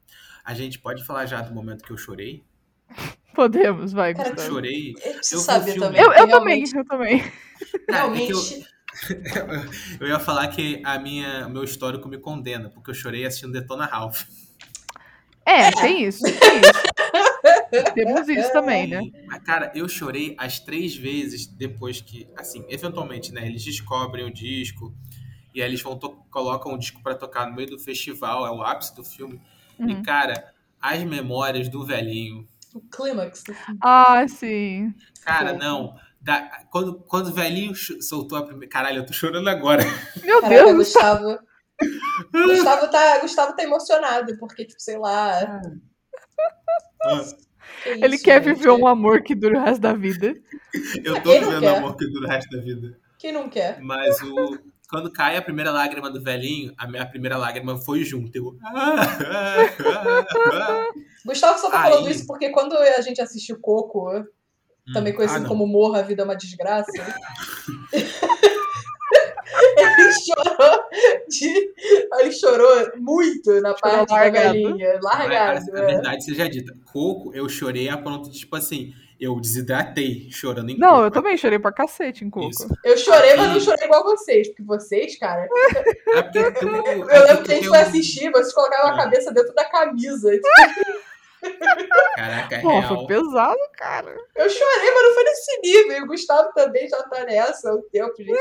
a gente pode falar já do momento que eu chorei? Podemos, vai, Cara, Eu Gustavo. chorei. Eu também. Eu, eu também, realmente- eu também. Cara, é eu- Realmente. Eu ia falar que a minha, o meu histórico me condena, porque eu chorei assistindo Detona Ralph. É, tem isso, tem isso. Temos isso também, né? Cara, eu chorei as três vezes depois que, assim, eventualmente, né, eles descobrem o disco e aí eles vão colocam o disco pra tocar no meio do festival, é o ápice do filme. Uhum. E, cara, as memórias do velhinho. O clímax do filme. Ah, sim. Cara, não. da- quando, quando o velhinho soltou a primeira. Caralho, eu tô chorando agora. Meu Caraca, Deus. Gustavo. Gustavo tá, Gustavo tá emocionado, porque, tipo, sei lá. Que Ele isso, quer gente? viver um amor que dura o resto da vida. Eu tô vivendo quer? amor que dura o resto da vida. Quem não quer? Mas o. Quando cai a primeira lágrima do velhinho, a minha primeira lágrima foi junto. Eu. Gustavo só tá Aí- falando isso porque quando a gente assistiu Coco, também Ah, conhecido não. como Morra, a Vida é uma Desgraça. ele chorou de... Ele chorou muito na parte da largado. velhinha. Largado. Mas, a é. verdade seja dita. Coco, eu chorei a ponto de, tipo assim, eu desidratei chorando em Não, Coco. eu também chorei pra cacete em Coco. Isso. Eu chorei, mas não chorei igual vocês. Porque vocês, cara... É porque tu- é Eu lembro porque que a gente eu- foi assistir, vocês colocavam a Ah. cabeça dentro da camisa. Caraca, é Pô, real. foi pesado, cara. Eu chorei, mas não foi nesse nível. E o Gustavo também já tá nessa há um tempo, gente.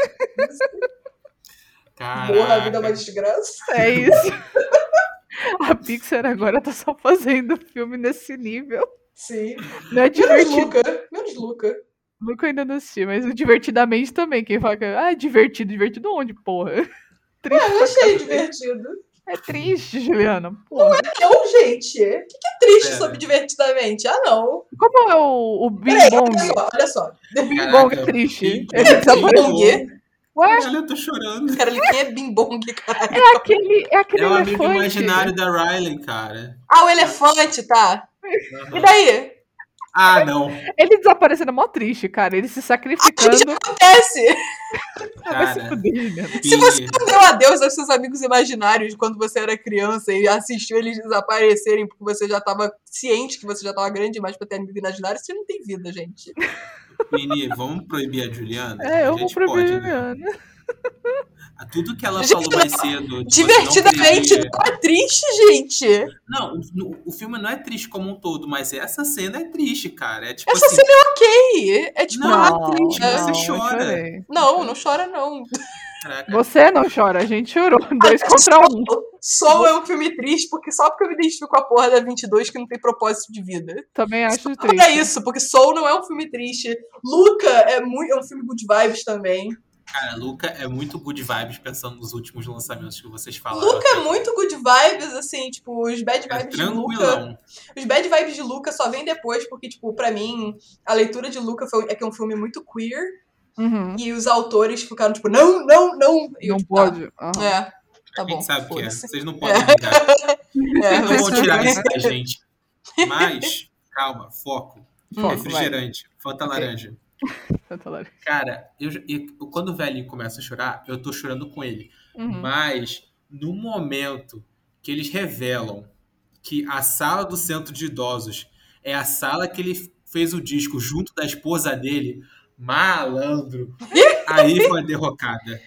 Morra, a vida é uma Caraca. desgraça. É isso. A Pixar agora tá só fazendo filme nesse nível. Sim. Não é Menos divertido. Luca. Menos Luca. Nunca ainda não assisti, mas o divertidamente também. Quem fala que ah, é divertido, divertido onde, porra? Triste Eu pra achei divertido. É triste, Juliana. Porra. Não, gente. O que, que é triste Pera. sobre divertidamente? Ah, não. Como é o, o Bing Peraí, Bong? olha só, olha só. O Bing Caraca, Bong é triste. Bing Ele Bong. desapareceu. Bong? Ué, Caralho, eu tô chorando. Cara, ele quem é Bing Bong, cara? é aquele, é aquele É o amigo elefante. imaginário da Riley, cara. Ah, o elefante, tá. E daí? Ah, não. Ele desaparecendo é mó triste, cara. Ele se sacrificando. Acontece. Ah, vai se Cara, fuder, Juliana. Se você não deu adeus aos seus amigos imaginários quando você era criança e assistiu eles desaparecerem porque você já tava ciente que você já tava grande demais pra ter amigo imaginário, você não tem vida, gente. Mini, vamos proibir a Juliana? É, eu a vou pra pode, né? Juliana. Tudo que ela Gente, falou mais cedo. você não Divertidamente querer- não é triste, gente. Não, o, o filme não é triste como um todo, mas essa cena é triste, cara. É tipo Essa assim, cena é ok. É tipo, Não, ah, triste, é. você eu chora. não, não chora não. caraca, Você não chora, a gente chorou. Dois contra um. Soul é um filme triste porque só porque eu me identifico com a porra da 22 que não tem propósito de vida. Também acho Olha triste. isso, porque Soul não é um filme triste. Luca é, muito, é um filme good vibes também. cara, Luca é muito good vibes pensando nos últimos lançamentos que vocês falaram. Luca é muito good vibes, assim, tipo, os bad É vibes de Luca. tranquilão. Os bad vibes de Luca só vêm depois, porque, tipo, pra mim, a leitura de Luca foi, é que é um filme muito queer. Uhum. E os autores ficaram, tipo, não, não, não. E eu, Não tipo, tá, pode. Aham. É, tá a bom. gente sabe que é. foda-se. Vocês não podem ligar. É, Não vão tirar isso da gente. Mas, calma, foco. Foco, Refrigerante, Fanta Ok. laranja. Tanta laranja. Cara, eu, eu- quando o velhinho começa a chorar, eu tô chorando com ele. Uhum. Mas, no momento que eles revelam que a sala do centro de idosos é a sala que ele fez o disco junto da esposa dele, malandro, aí foi a derrocada.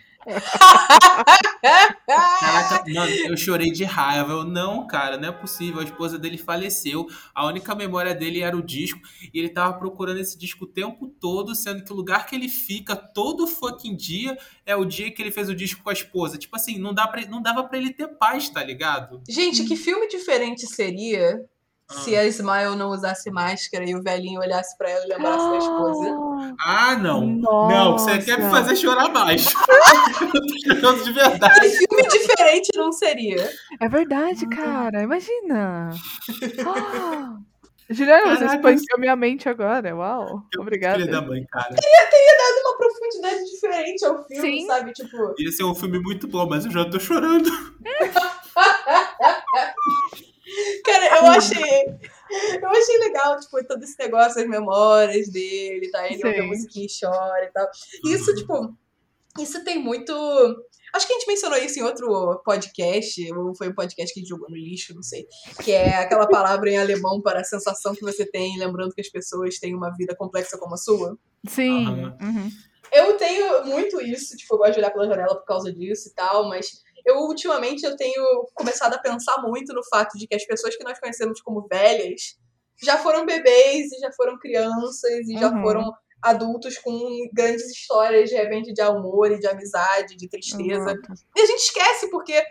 Caraca, mano, eu chorei de raiva. Eu, não, cara, não é possível. A esposa dele faleceu. A única memória dele era o disco. E ele tava procurando esse disco o tempo todo, sendo que o lugar que ele fica todo fucking dia é o dia que ele fez o disco com a esposa. Tipo assim, não, dá pra, não dava pra ele ter paz, tá ligado? Gente, que filme diferente seria. Se a Smile não usasse máscara e o velhinho olhasse pra ela e lembrasse da esposa? Ah, não. Nossa. Não, você quer me fazer chorar mais. eu tô chorando de verdade. Que filme diferente não seria? É verdade, cara. Imagina. Ah, Juliana, você expandiu minha mente agora. Uau. Obrigada. Filha da mãe, cara. Dado uma profundidade diferente ao filme, Sim. sabe? Tipo, Ia ser um filme muito bom, mas eu já tô chorando. cara, eu achei. Eu achei legal, tipo, todo esse negócio, as memórias dele, tá? Ele ouve a musiquinha e chora e tal. Isso, tipo, isso tem muito. Acho que a gente mencionou isso em outro podcast, ou foi um podcast que a gente jogou no lixo, não sei. Que é aquela palavra em alemão para a sensação que você tem, lembrando que as pessoas têm uma vida complexa como a sua. Sim. Uhum. Eu tenho muito isso, tipo, eu gosto de olhar pela janela por causa disso e tal, mas eu ultimamente eu tenho começado a pensar muito no fato de que as pessoas que nós conhecemos como velhas já foram bebês e já foram crianças e já Uhum. foram adultos com grandes histórias de repente de amor e de amizade, de tristeza. Exato. E a gente esquece porque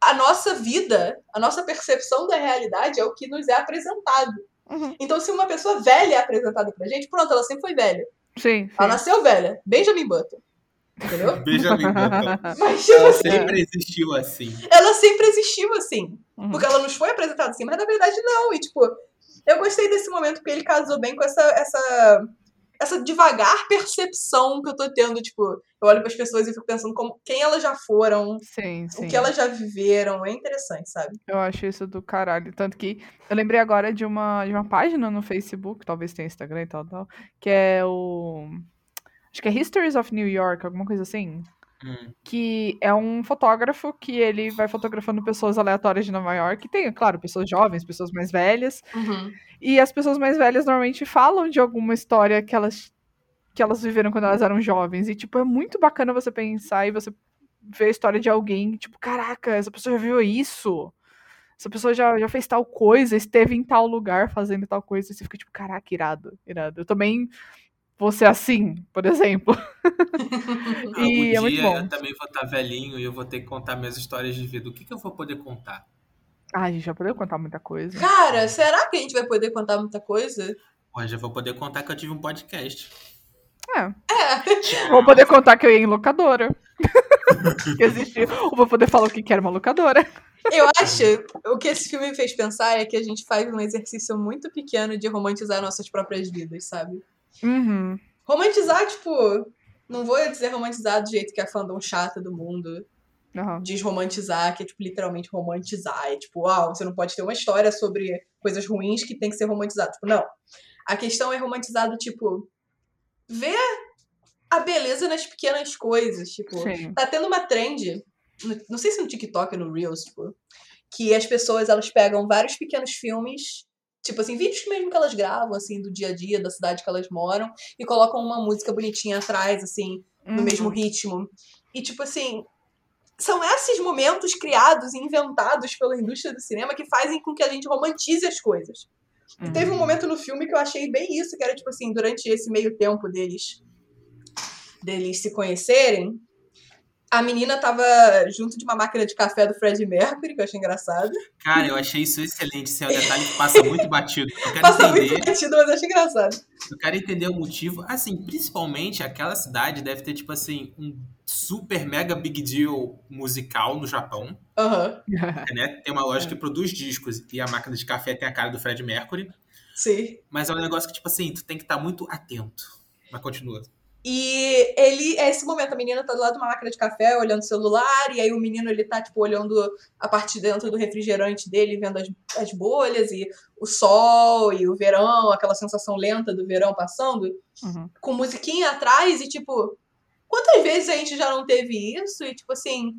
a nossa vida, a nossa percepção da realidade é o que nos é apresentado. Uhum. Então, se uma pessoa velha é apresentada pra gente, pronto, ela sempre foi velha. Sim, sim. Ela nasceu velha. Benjamin Button. Entendeu? Benjamin Button. Mas, Ela assim, sempre existiu assim. ela sempre existiu assim. Uhum. Porque ela nos foi apresentada assim, mas na verdade não. E, tipo, eu gostei desse momento porque ele casou bem com essa, essa, essa devagar percepção que eu tô tendo. Tipo, eu olho pras pessoas e fico pensando como, quem elas já foram, Sim, sim. o que elas já viveram. É interessante, sabe? Eu acho isso do caralho. Tanto que eu lembrei agora de uma, de uma página no Facebook, talvez tenha Instagram e tal, tal, que é o. Acho que é Histories of New York, alguma coisa assim. Hum. Que é um fotógrafo que ele vai fotografando pessoas aleatórias de Nova York. Tem, claro, pessoas jovens, pessoas mais velhas. E as pessoas mais velhas normalmente falam de alguma história que elas, que elas viveram quando elas eram jovens. E, tipo, é muito bacana você pensar e você ver a história de alguém, tipo, caraca, essa pessoa já viu isso. Essa pessoa já, já fez tal coisa, esteve em tal lugar fazendo tal coisa. E você fica, tipo, caraca, irado, irado. Eu também vou ser assim, por exemplo. E Algum é muito dia bom. eu também vou estar velhinho e eu vou ter que contar minhas histórias de vida. O que, que eu vou poder contar? Ah, a gente já podeu contar muita coisa. Cara, será que a gente vai poder contar muita coisa? Hoje eu vou poder contar que eu tive um podcast. É. Vou poder contar que eu ia em locadora. que existia. Ou vou poder falar o que que era uma locadora. Eu acho, o que esse filme me fez pensar é que a gente faz um exercício muito pequeno de romantizar nossas próprias vidas, sabe? Uhum. Romantizar, tipo, não vou dizer romantizar do jeito que a fandom chata do mundo Aham. diz romantizar, que é, tipo, literalmente romantizar. É tipo, uau, você não pode ter uma história sobre coisas ruins que tem que ser romantizado. Tipo, não. A questão é romantizado, tipo, ver a beleza nas pequenas coisas. Tipo, Sim. tá tendo uma trend, não sei se no TikTok ou no Reels, tipo, que as pessoas elas pegam vários pequenos filmes, tipo assim, vídeos mesmo que elas gravam, assim, do dia a dia, da cidade que elas moram, e colocam uma música bonitinha atrás, assim, no Uhum. mesmo ritmo. E, tipo assim, são esses momentos criados e inventados pela indústria do cinema que fazem com que a gente romantize as coisas. E teve um momento no filme que eu achei bem isso, que era tipo assim, durante esse meio tempo deles deles se conhecerem, a menina tava junto de uma máquina de café do Fred Mercury, que eu achei engraçado. Cara, eu achei isso excelente. Isso é um detalhe que passa muito batido. Eu quero Passa entender. muito batido, mas eu achei engraçado. Eu quero entender o motivo. Assim, principalmente aquela cidade deve ter, tipo assim, um super mega big deal musical no Japão. Aham, Né? Tem uma loja que produz discos e a máquina de café tem a cara do Fred Mercury. sim. Mas é um negócio que, tipo assim, tu tem que estar muito atento. Mas continua. E ele, é esse momento, a menina tá do lado de uma máquina de café, olhando o celular, e aí o menino, ele tá, tipo, olhando a parte de dentro do refrigerante dele, vendo as, as bolhas, e o sol, e o verão, aquela sensação lenta do verão passando, Uhum. com musiquinha atrás, e tipo, quantas vezes a gente já não teve isso? E, tipo assim,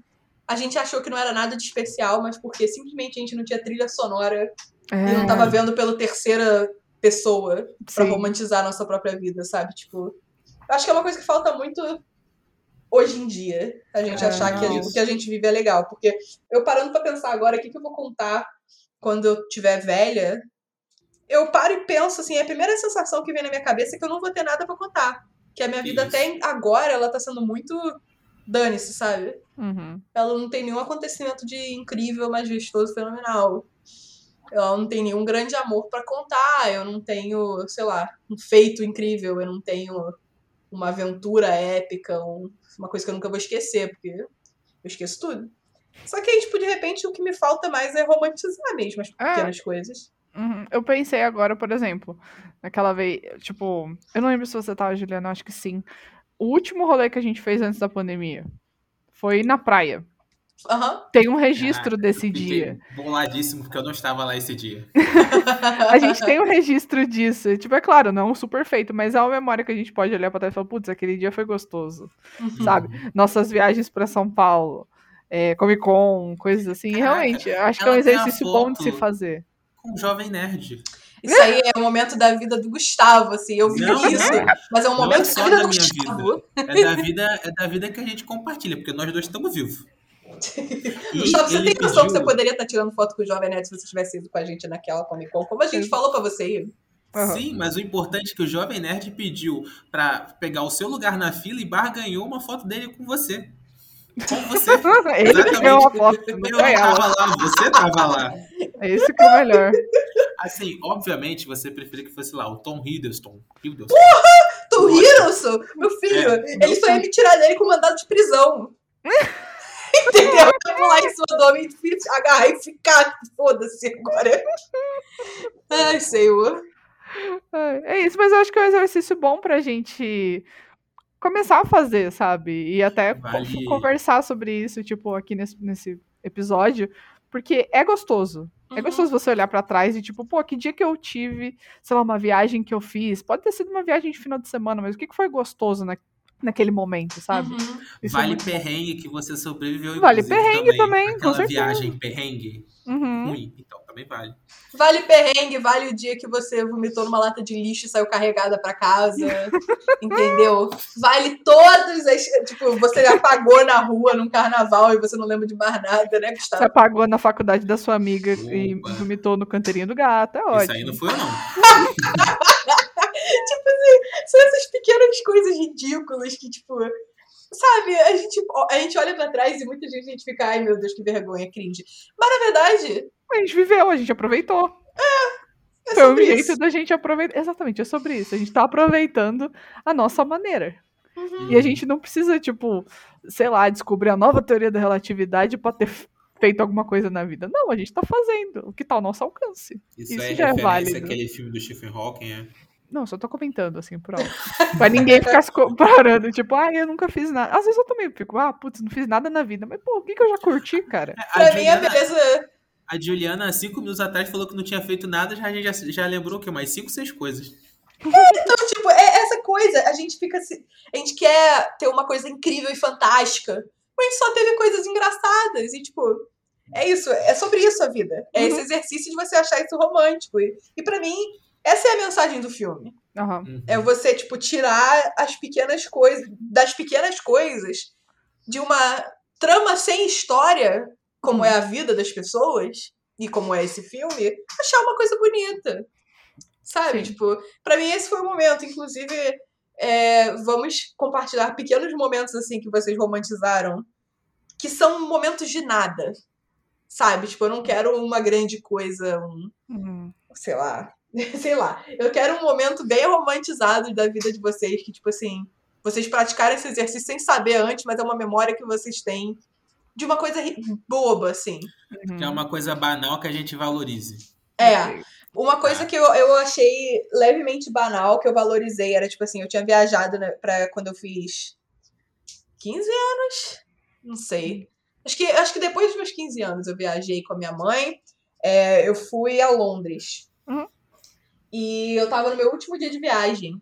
a gente achou que não era nada de especial, mas porque simplesmente a gente não tinha trilha sonora e não É, tava vendo pela terceira pessoa pra sim. romantizar a nossa própria vida, sabe? Tipo, eu acho que é uma coisa que falta muito hoje em dia, a gente É, achar que gente- o que a gente vive é legal. Porque eu parando pra pensar agora, o que, que eu vou contar quando eu tiver velha, eu paro e penso, assim, a primeira sensação que vem na minha cabeça é que eu não vou ter nada pra contar. Que a minha vida Isso. até agora, ela tá sendo muito dane-se, sabe? Uhum. Ela não tem nenhum acontecimento de incrível, majestoso, fenomenal. Ela não tem nenhum grande amor pra contar. Eu não tenho, sei lá, um feito incrível. Eu não tenho uma aventura épica, um- uma coisa que eu nunca vou esquecer, porque eu esqueço tudo. Só que aí, tipo, de repente, o que me falta mais é romantizar mesmo as É. pequenas coisas. Uhum. Eu pensei agora, por exemplo, naquela vez, tipo, eu não lembro se você tava, Juliana, acho que sim. O último rolê que a gente fez antes da pandemia foi na praia. Aham. Tem um registro Caraca, desse dia. Boladíssimo, porque eu não estava lá esse dia. A gente tem um registro disso. Tipo, é claro, não super feito, mas é uma memória que a gente pode olhar pra trás e falar, putz, aquele dia foi gostoso. Uhum. Sabe? Nossas viagens pra São Paulo, é, Comic Con, coisas assim. Caraca, realmente, acho que é um exercício bom de se fazer. Com um jovem nerd. Isso aí é o momento da vida do Gustavo, assim. Eu vi Não, isso. Mas é um Não momento é só da vida da do minha Gustavo. É da vida, é da vida que a gente compartilha, porque nós dois estamos vivos. E Gustavo, você tem noção que pediu- você poderia estar tirando foto com o Jovem Nerd se você tivesse ido com a gente naquela Comic Con? Como a gente Sim. falou pra você ir. Sim, mas o importante é que o Jovem Nerd pediu pra pegar o seu lugar na fila e barganhou uma foto dele com você. Com você. Ele Exatamente. tirou uma foto, Eu foi tava lá, você tava lá. É esse que é o melhor. Assim, obviamente, você preferia que fosse lá o Tom Hiddleston. Hiddleston. Tu Hiddleston, meu filho, É, ele só ia me tirar dele com mandado de prisão. Entendeu? Eu pular em cima do homem, e agarrar e ficar. Foda-se agora. Ai, Senhor. É isso, mas eu acho que é um exercício bom pra gente começar a fazer, sabe? E até Vale- conversar sobre isso, tipo, aqui nesse, nesse episódio, porque é gostoso. É Uhum. gostoso você olhar pra trás e, tipo, pô, que dia que eu tive, sei lá, uma viagem que eu fiz. Pode ter sido uma viagem de final de semana, mas o que, que foi gostoso na, naquele momento, sabe? Uhum. Isso é Vale muito bom. perrengue que você sobreviveu. Vale perrengue também, Aquela certeza. viagem perrengue Uhum. ruim. Então, também vale. Vale perrengue, vale o dia que você vomitou numa lata de lixo e saiu carregada pra casa. entendeu? Vale todas as. Tipo, você apagou na rua num carnaval e você não lembra de mais nada, né, Você Gustavo? apagou na faculdade da sua amiga e Opa. vomitou no canteirinho do gato, é Isso ótimo. aí não foi eu, não. São essas pequenas coisas ridículas que, tipo. Sabe, a gente, a gente olha pra trás e muita gente, a gente fica, ai meu Deus, que vergonha, cringe. Mas na verdade, A gente viveu, a gente aproveitou. é Foi um jeito isso. da gente aproveitar. Exatamente, é sobre isso. A gente tá aproveitando a nossa maneira. Uhum. E a gente não precisa, tipo, sei lá, descobrir a nova teoria da relatividade pra ter feito alguma coisa na vida. Não, a gente tá fazendo o que tá ao nosso alcance. Isso, Isso é já é válido. àquele filme do Stephen Hawking, é? Não, só tô comentando, assim, por alto. pra ninguém ficar se comparando, tipo, ah, eu nunca fiz nada. Às vezes eu também fico, ah, putz, não fiz nada na vida. Mas, pô, o que, que eu já curti, cara? Pra A mim, a Juliana, beleza. a Juliana, cinco minutos atrás, falou que não tinha feito nada, já, a gente já, já lembrou o quê? Mais cinco, seis coisas. Então, tipo, é essa coisa. A gente fica. se- A gente quer ter uma coisa incrível e fantástica. Mas a gente só teve coisas engraçadas. E, tipo, é isso. É sobre isso a vida. É Uhum. esse exercício de você achar isso romântico. E, e para mim, essa é a mensagem do filme. Uhum. É você, tipo, tirar as pequenas coisas. Das pequenas coisas de uma trama sem história, como Uhum. é a vida das pessoas, e como é esse filme, achar uma coisa bonita. Sabe? Sim. Tipo, pra mim esse foi o momento. Inclusive, é, vamos compartilhar pequenos momentos assim que vocês romantizaram, que são momentos de nada. Sabe? Tipo, eu não quero uma grande coisa, um, Uhum. sei lá, sei lá. Eu quero um momento bem romantizado da vida de vocês, que, tipo assim, vocês praticaram esse exercício sem saber antes, mas é uma memória que vocês têm de uma coisa ri- boba, assim. Uhum. Que é uma coisa banal que a gente valorize. É. Uma coisa que eu, eu achei levemente banal, que eu valorizei, era tipo assim, eu tinha viajado né, pra quando eu fiz 15 anos? Não sei. Acho que, acho que depois dos meus 15 anos eu viajei com a minha mãe. É, eu fui a Londres. E eu tava no meu último dia de viagem.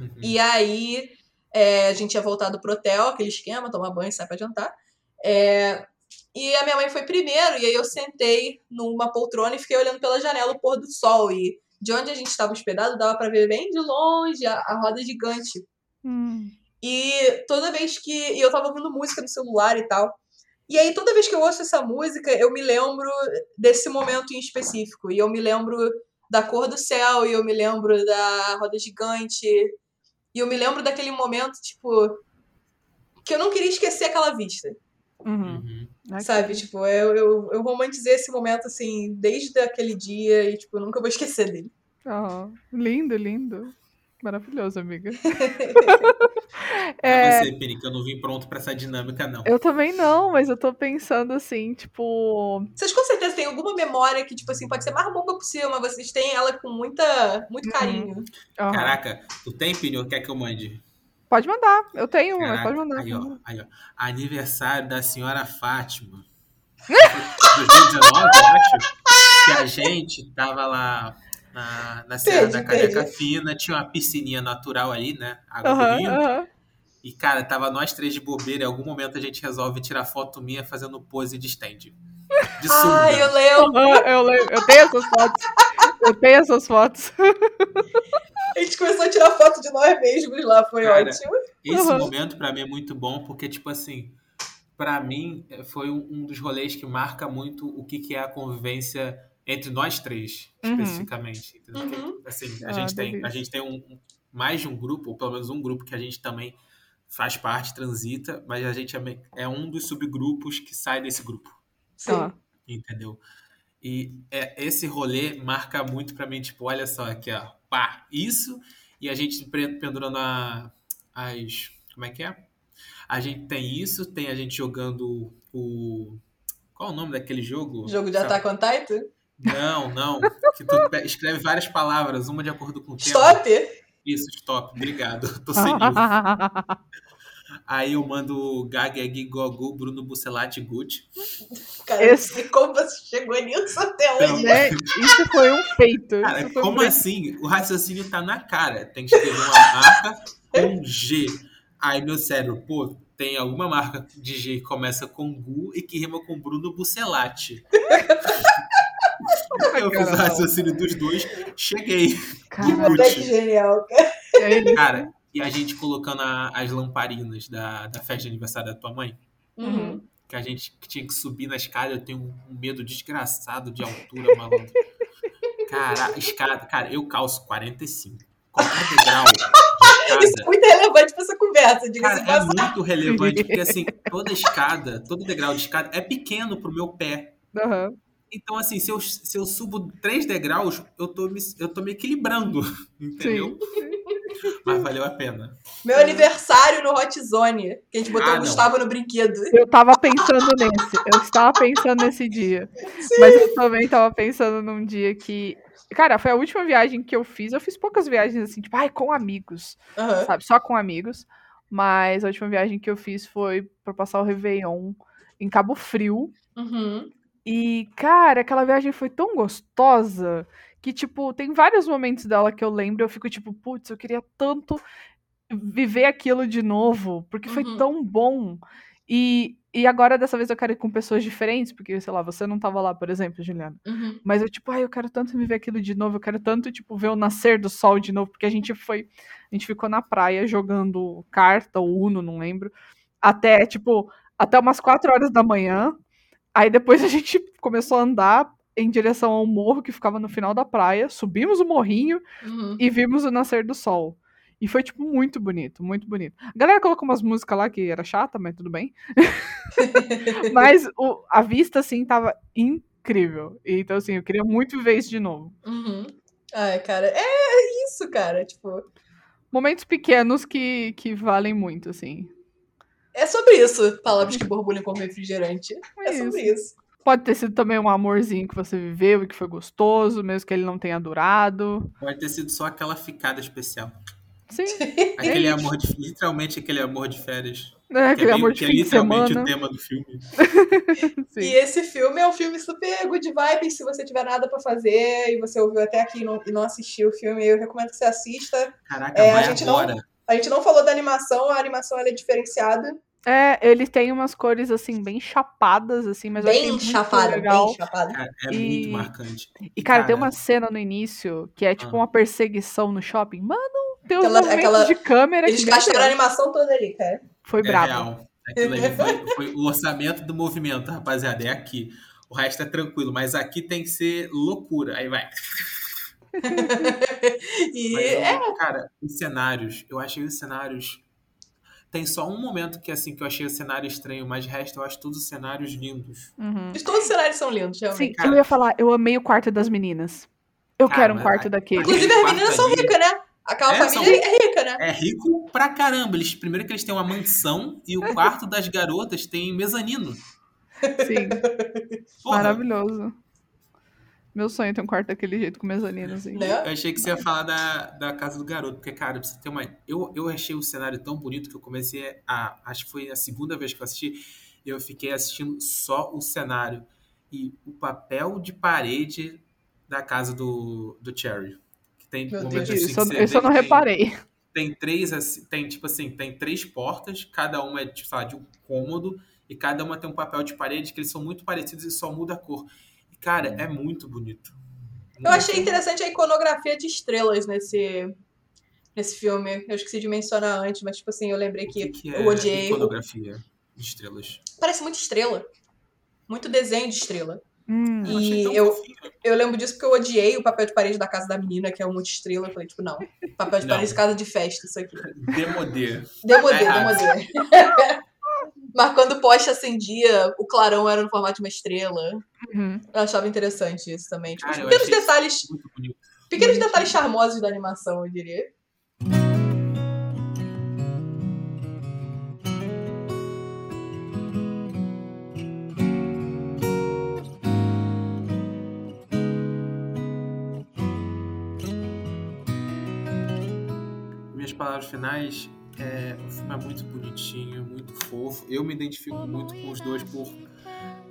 Uhum. E aí, é, a gente tinha voltado pro hotel, aquele esquema, tomar banho, sai pra jantar. É, e a minha mãe foi primeiro, e aí eu sentei numa poltrona e fiquei olhando pela janela o pôr do sol. E de onde a gente estava hospedado, dava pra ver bem de longe a, a roda gigante. Hum. E toda vez que. E eu tava ouvindo música no celular e tal. E aí, toda vez que eu ouço essa música, eu me lembro desse momento em específico. E eu me lembro da cor do céu, e eu me lembro da roda gigante. E eu me lembro daquele momento, tipo. Que eu não queria esquecer aquela vista. Uhum. Uhum. Sabe? Tipo, eu, eu, eu romantizei esse momento, assim, desde aquele dia. E, tipo, eu nunca vou esquecer dele. Aham. Lindo, lindo. Maravilhoso, amiga. É você, Peri, que eu não vim pronto pra essa dinâmica, não. eu também não, mas eu tô pensando assim, tipo. Vocês com certeza tem alguma memória que, tipo assim, pode ser mais boba possível, mas vocês têm ela com muita, muito Uhum. carinho. Aham. Caraca, tu tem, Pino? Quer que eu mande? Pode mandar. Eu tenho, mas Caraca, pode mandar. Aí, ó, aí, ó. Aniversário da senhora Fátima. 2019, eu acho. Que a gente tava lá na, na Serra da entendi. Fina, tinha uma piscininha natural ali, né? Água do rio. aham. E, cara, tava nós três de bobeira. Em algum momento a gente resolve tirar foto minha fazendo pose de stand. De sunga. Ai, eu lembro. Eu, lembro. eu tenho essas fotos. Eu tenho essas fotos. A gente começou a tirar foto de nós mesmos lá, foi Cara, ótimo. Esse Uhum. momento pra mim é muito bom, porque, tipo assim, pra mim eh, foi um um dos rolês que marca muito o que, que é a convivência entre nós três, Uhum. especificamente. entendeu? Porque, Uhum. assim, a Ah, gente tem, a gente tem um, mais de um grupo, ou pelo menos um grupo que a gente também faz parte, transita, mas a gente é, é um dos subgrupos que sai desse grupo, Sim. Tá. entendeu? E é, esse rolê marca muito pra mim, tipo, olha só aqui, ó, pá, isso, e a gente pendurando a, as. Como é que é? A gente tem isso, tem a gente jogando o. Qual é o nome daquele jogo? Jogo de? Attack on Titan? Não, não. Que tu escreve várias palavras, uma de acordo com o tema. Stop? Isso, stop. Obrigado. Tô sem. Aí eu mando Gageg, Gogu, Bruno Bucelati, Gucci. Cara, Esse- não sei como você chegou nisso até Então, hoje. Né? Isso foi um feito. Cara, como um feito. assim? O raciocínio tá na cara. Tem que escrever uma marca com G. Aí meu cérebro, pô, tem alguma marca de G que começa com Gu e que rima com Bruno Bucelati. Eu fiz o Caramba. raciocínio dos dois, cheguei. Cara, Gucci. Moleque genial, cara. Cara, e a gente colocando a- as lamparinas da, da festa de aniversário da tua mãe, Uhum. que a gente que tinha que subir na escada, eu tenho um medo desgraçado de altura, malandro. Cara, escada, cara, eu calço 45. Qualquer degrau de Isso é muito relevante pra essa conversa, diga-se Cara, é muito relevante, porque assim, toda escada, todo degrau de escada é pequeno pro meu pé. Aham. Então, assim, se eu, se eu subo três degraus, eu tô me, eu tô me equilibrando, entendeu? Mas valeu a pena. Meu aniversário no Hot Zone, que a gente botou Ah, o não. Gustavo no brinquedo. Eu tava pensando nesse. Eu estava pensando nesse dia. Mas eu também tava pensando num dia que. Cara, foi a última viagem que eu fiz. Eu fiz poucas viagens assim, tipo, ai, com amigos. Aham. Sabe? Só com amigos. Mas a última viagem que eu fiz foi pra passar o Réveillon em Cabo Frio. Uhum. E, cara, aquela viagem foi tão gostosa que, tipo, tem vários momentos dela que eu lembro. Eu fico tipo, putz, eu queria tanto viver aquilo de novo, porque foi Uhum. tão bom. E, e agora, dessa vez, eu quero ir com pessoas diferentes, porque, sei lá, você não tava lá, por exemplo, Juliana. Uhum. Mas eu, tipo, ai, eu quero tanto viver aquilo de novo, eu quero tanto, tipo, ver o nascer do sol de novo, porque a gente foi. A gente ficou na praia jogando carta ou Uno, não lembro. Até, tipo, até umas 4 horas da manhã. Aí depois a gente começou a andar em direção ao morro que ficava no final da praia. Subimos o morrinho Uhum. e vimos o nascer do sol. E foi, tipo, muito bonito, muito bonito. A galera colocou umas músicas lá que era chata, mas tudo bem. mas o- a vista, assim, tava incrível. Então, assim, eu queria muito ver isso de novo. Uhum. Ai, cara, é isso, cara. Tipo, Momentos pequenos que, que valem muito, assim. É sobre isso. Palavras que borbulham como refrigerante. É, É sobre isso. isso. Pode ter sido também um amorzinho que você viveu e que foi gostoso, mesmo que ele não tenha durado. Pode ter sido só aquela ficada especial. Sim, Aquele É amor de literalmente aquele amor de férias. é Que é, aquele meio- amor de que é literalmente semana. o tema do filme. E esse filme é um filme super good vibes. Se você tiver nada pra fazer e você ouviu até aqui e não, e não assistiu o filme, eu recomendo que você assista. Caraca, É, a vai gente não- agora. A gente não falou da animação, a animação ela é diferenciada. É, ele tem umas cores, assim, bem chapadas, assim, mas eu achei bem muito chapada, legal. bem chapada. Cara, é E- muito marcante. E, cara, tem Cara. uma cena no início que é tipo Ah. uma perseguição no shopping. Mano, tem uns Aquela- aquela- de câmera Eles gastaram a animação toda ali, cara. foi É brabo. real. Aquilo ali foi, foi o orçamento do movimento, rapaziada. É aqui. O resto é tranquilo, mas aqui tem que ser loucura. Aí vai. E Mas, é, Cara, os cenários, eu achei os cenários. Tem só um momento que assim que eu achei o cenário estranho, mas de resto eu acho todos os cenários lindos. Uhum. todos os cenários são lindos, Sim, realmente. cara. eu ia falar, eu amei o quarto das meninas. Eu Cara, quero um quarto daquele. Inclusive, as meninas são ali- ricas, né? Aquela É, família é rica, né? É rico pra caramba. Eles, primeiro que eles têm uma mansão e o quarto das garotas tem mezanino. Sim. Porra, Maravilhoso. Meu sonho é ter um quarto daquele jeito com mezanino, assim. Né? Eu achei que você ia falar da, da casa do garoto, porque, cara, pra você ter uma. Eu, eu achei o cenário tão bonito que eu comecei a. Acho que foi a segunda vez que eu assisti, eu fiquei assistindo só o cenário. E o papel de parede da casa do, do Cherry. Que tem Meu Deus, assim Isso, eu- eu vê não tem- reparei. tem três, assim, tem tipo assim, tem três portas, cada uma é, tipo, sei lá, de um cômodo, e cada uma tem um papel de parede que eles são muito parecidos e só muda a cor. Cara, é muito bonito. Eu achei interessante a iconografia de estrelas nesse, nesse filme. Eu esqueci de mencionar antes, mas, tipo assim, eu lembrei que, que, que eu é odiei. iconografia de estrelas? Parece muito estrela. Muito desenho de estrela. Hum, Eu E eu, fofinho. eu lembro disso porque eu odiei o papel de parede da casa da menina, que é um monte de estrela. Eu falei, tipo, não. Papel de Não. parede de casa de festa, isso aqui. Demodê. Demodê, É demodê. Mas quando o poste acendia, o clarão era no formato de uma estrela. uhum. Eu achava interessante isso também. Tipo, eu pequenos detalhes, pequenos detalhes charmosos da animação, eu diria. Minhas palavras finais, é, o filme é muito bonitinho, muito fofo. Eu me identifico muito com os dois por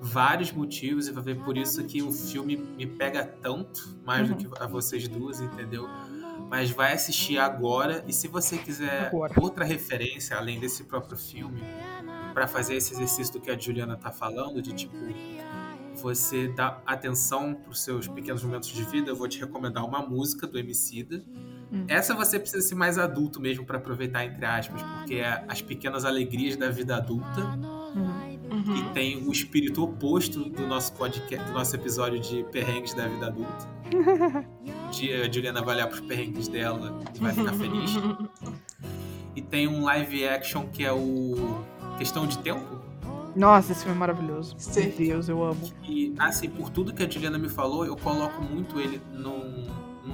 vários motivos e vai ver por isso que o filme me pega tanto, mais do que a vocês duas, entendeu? Mas vai assistir agora e se você quiser Agora. outra referência além desse próprio filme para fazer esse exercício do que a Juliana tá falando, de tipo você dar atenção para os seus pequenos momentos de vida, eu vou te recomendar uma música do Emicida. Hum. Essa você precisa ser mais adulto mesmo para aproveitar entre aspas, porque é as pequenas alegrias da vida adulta Uhum. e tem o espírito oposto do nosso podcast, do nosso episódio de perrengues da vida adulta. Um dia a Juliana vai olhar pros perrengues dela e vai ficar feliz. E tem um live action que é o Questão de Tempo. Nossa, esse filme é maravilhoso. Sim. Meu Deus, eu amo. E assim, por tudo que a Juliana me falou, eu coloco muito ele num,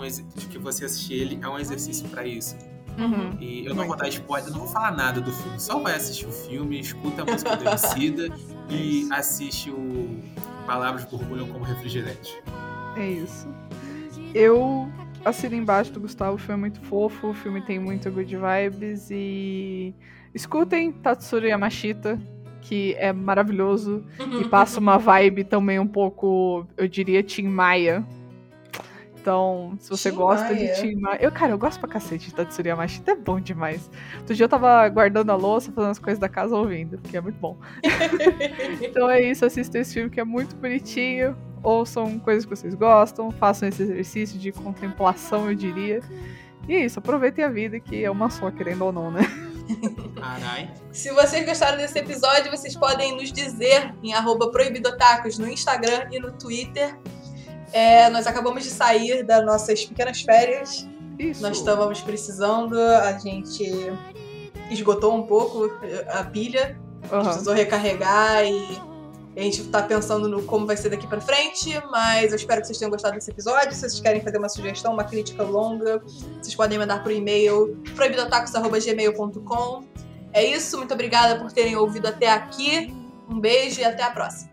exer- de que você assistir ele é um exercício pra isso. Uhum. E eu não vou dar spoiler, eu não vou falar nada do filme. Só vai assistir o filme, escuta a música do Emicida e assiste o Palavras Borbulham como Refrigerante. É isso. Eu assino embaixo do Gustavo, o filme é muito fofo, o filme tem muito good vibes e escutem Tatsuro Yamashita, que é maravilhoso e passa uma vibe também um pouco, eu diria, Tim Maia. Então, se você Tim gosta Maia. de Tim Maia. Eu, cara, eu gosto pra cacete de Tatsuro Yamashita, é bom demais. Outro dia eu tava guardando a louça, fazendo as coisas da casa ouvindo, porque é muito bom. Então é isso, assistam esse filme que é muito bonitinho. Ouçam coisas que vocês gostam, façam esse exercício de contemplação, eu diria. E é isso, aproveitem a vida, que é uma só, querendo ou não, né? Carai. Se vocês gostaram desse episódio, vocês podem nos dizer em arroba proibidotacos no Instagram e no Twitter. É, nós acabamos de sair das nossas pequenas férias. Isso. Nós estávamos precisando, a gente esgotou um pouco a pilha, Aham. precisou recarregar e a gente tá pensando no como vai ser daqui pra frente, mas eu espero que vocês tenham gostado desse episódio. Se vocês querem fazer uma sugestão, uma crítica longa, vocês podem mandar por e-mail proibidotacos.gmail.com. É isso, muito obrigada por terem ouvido até aqui. Um beijo e até a próxima.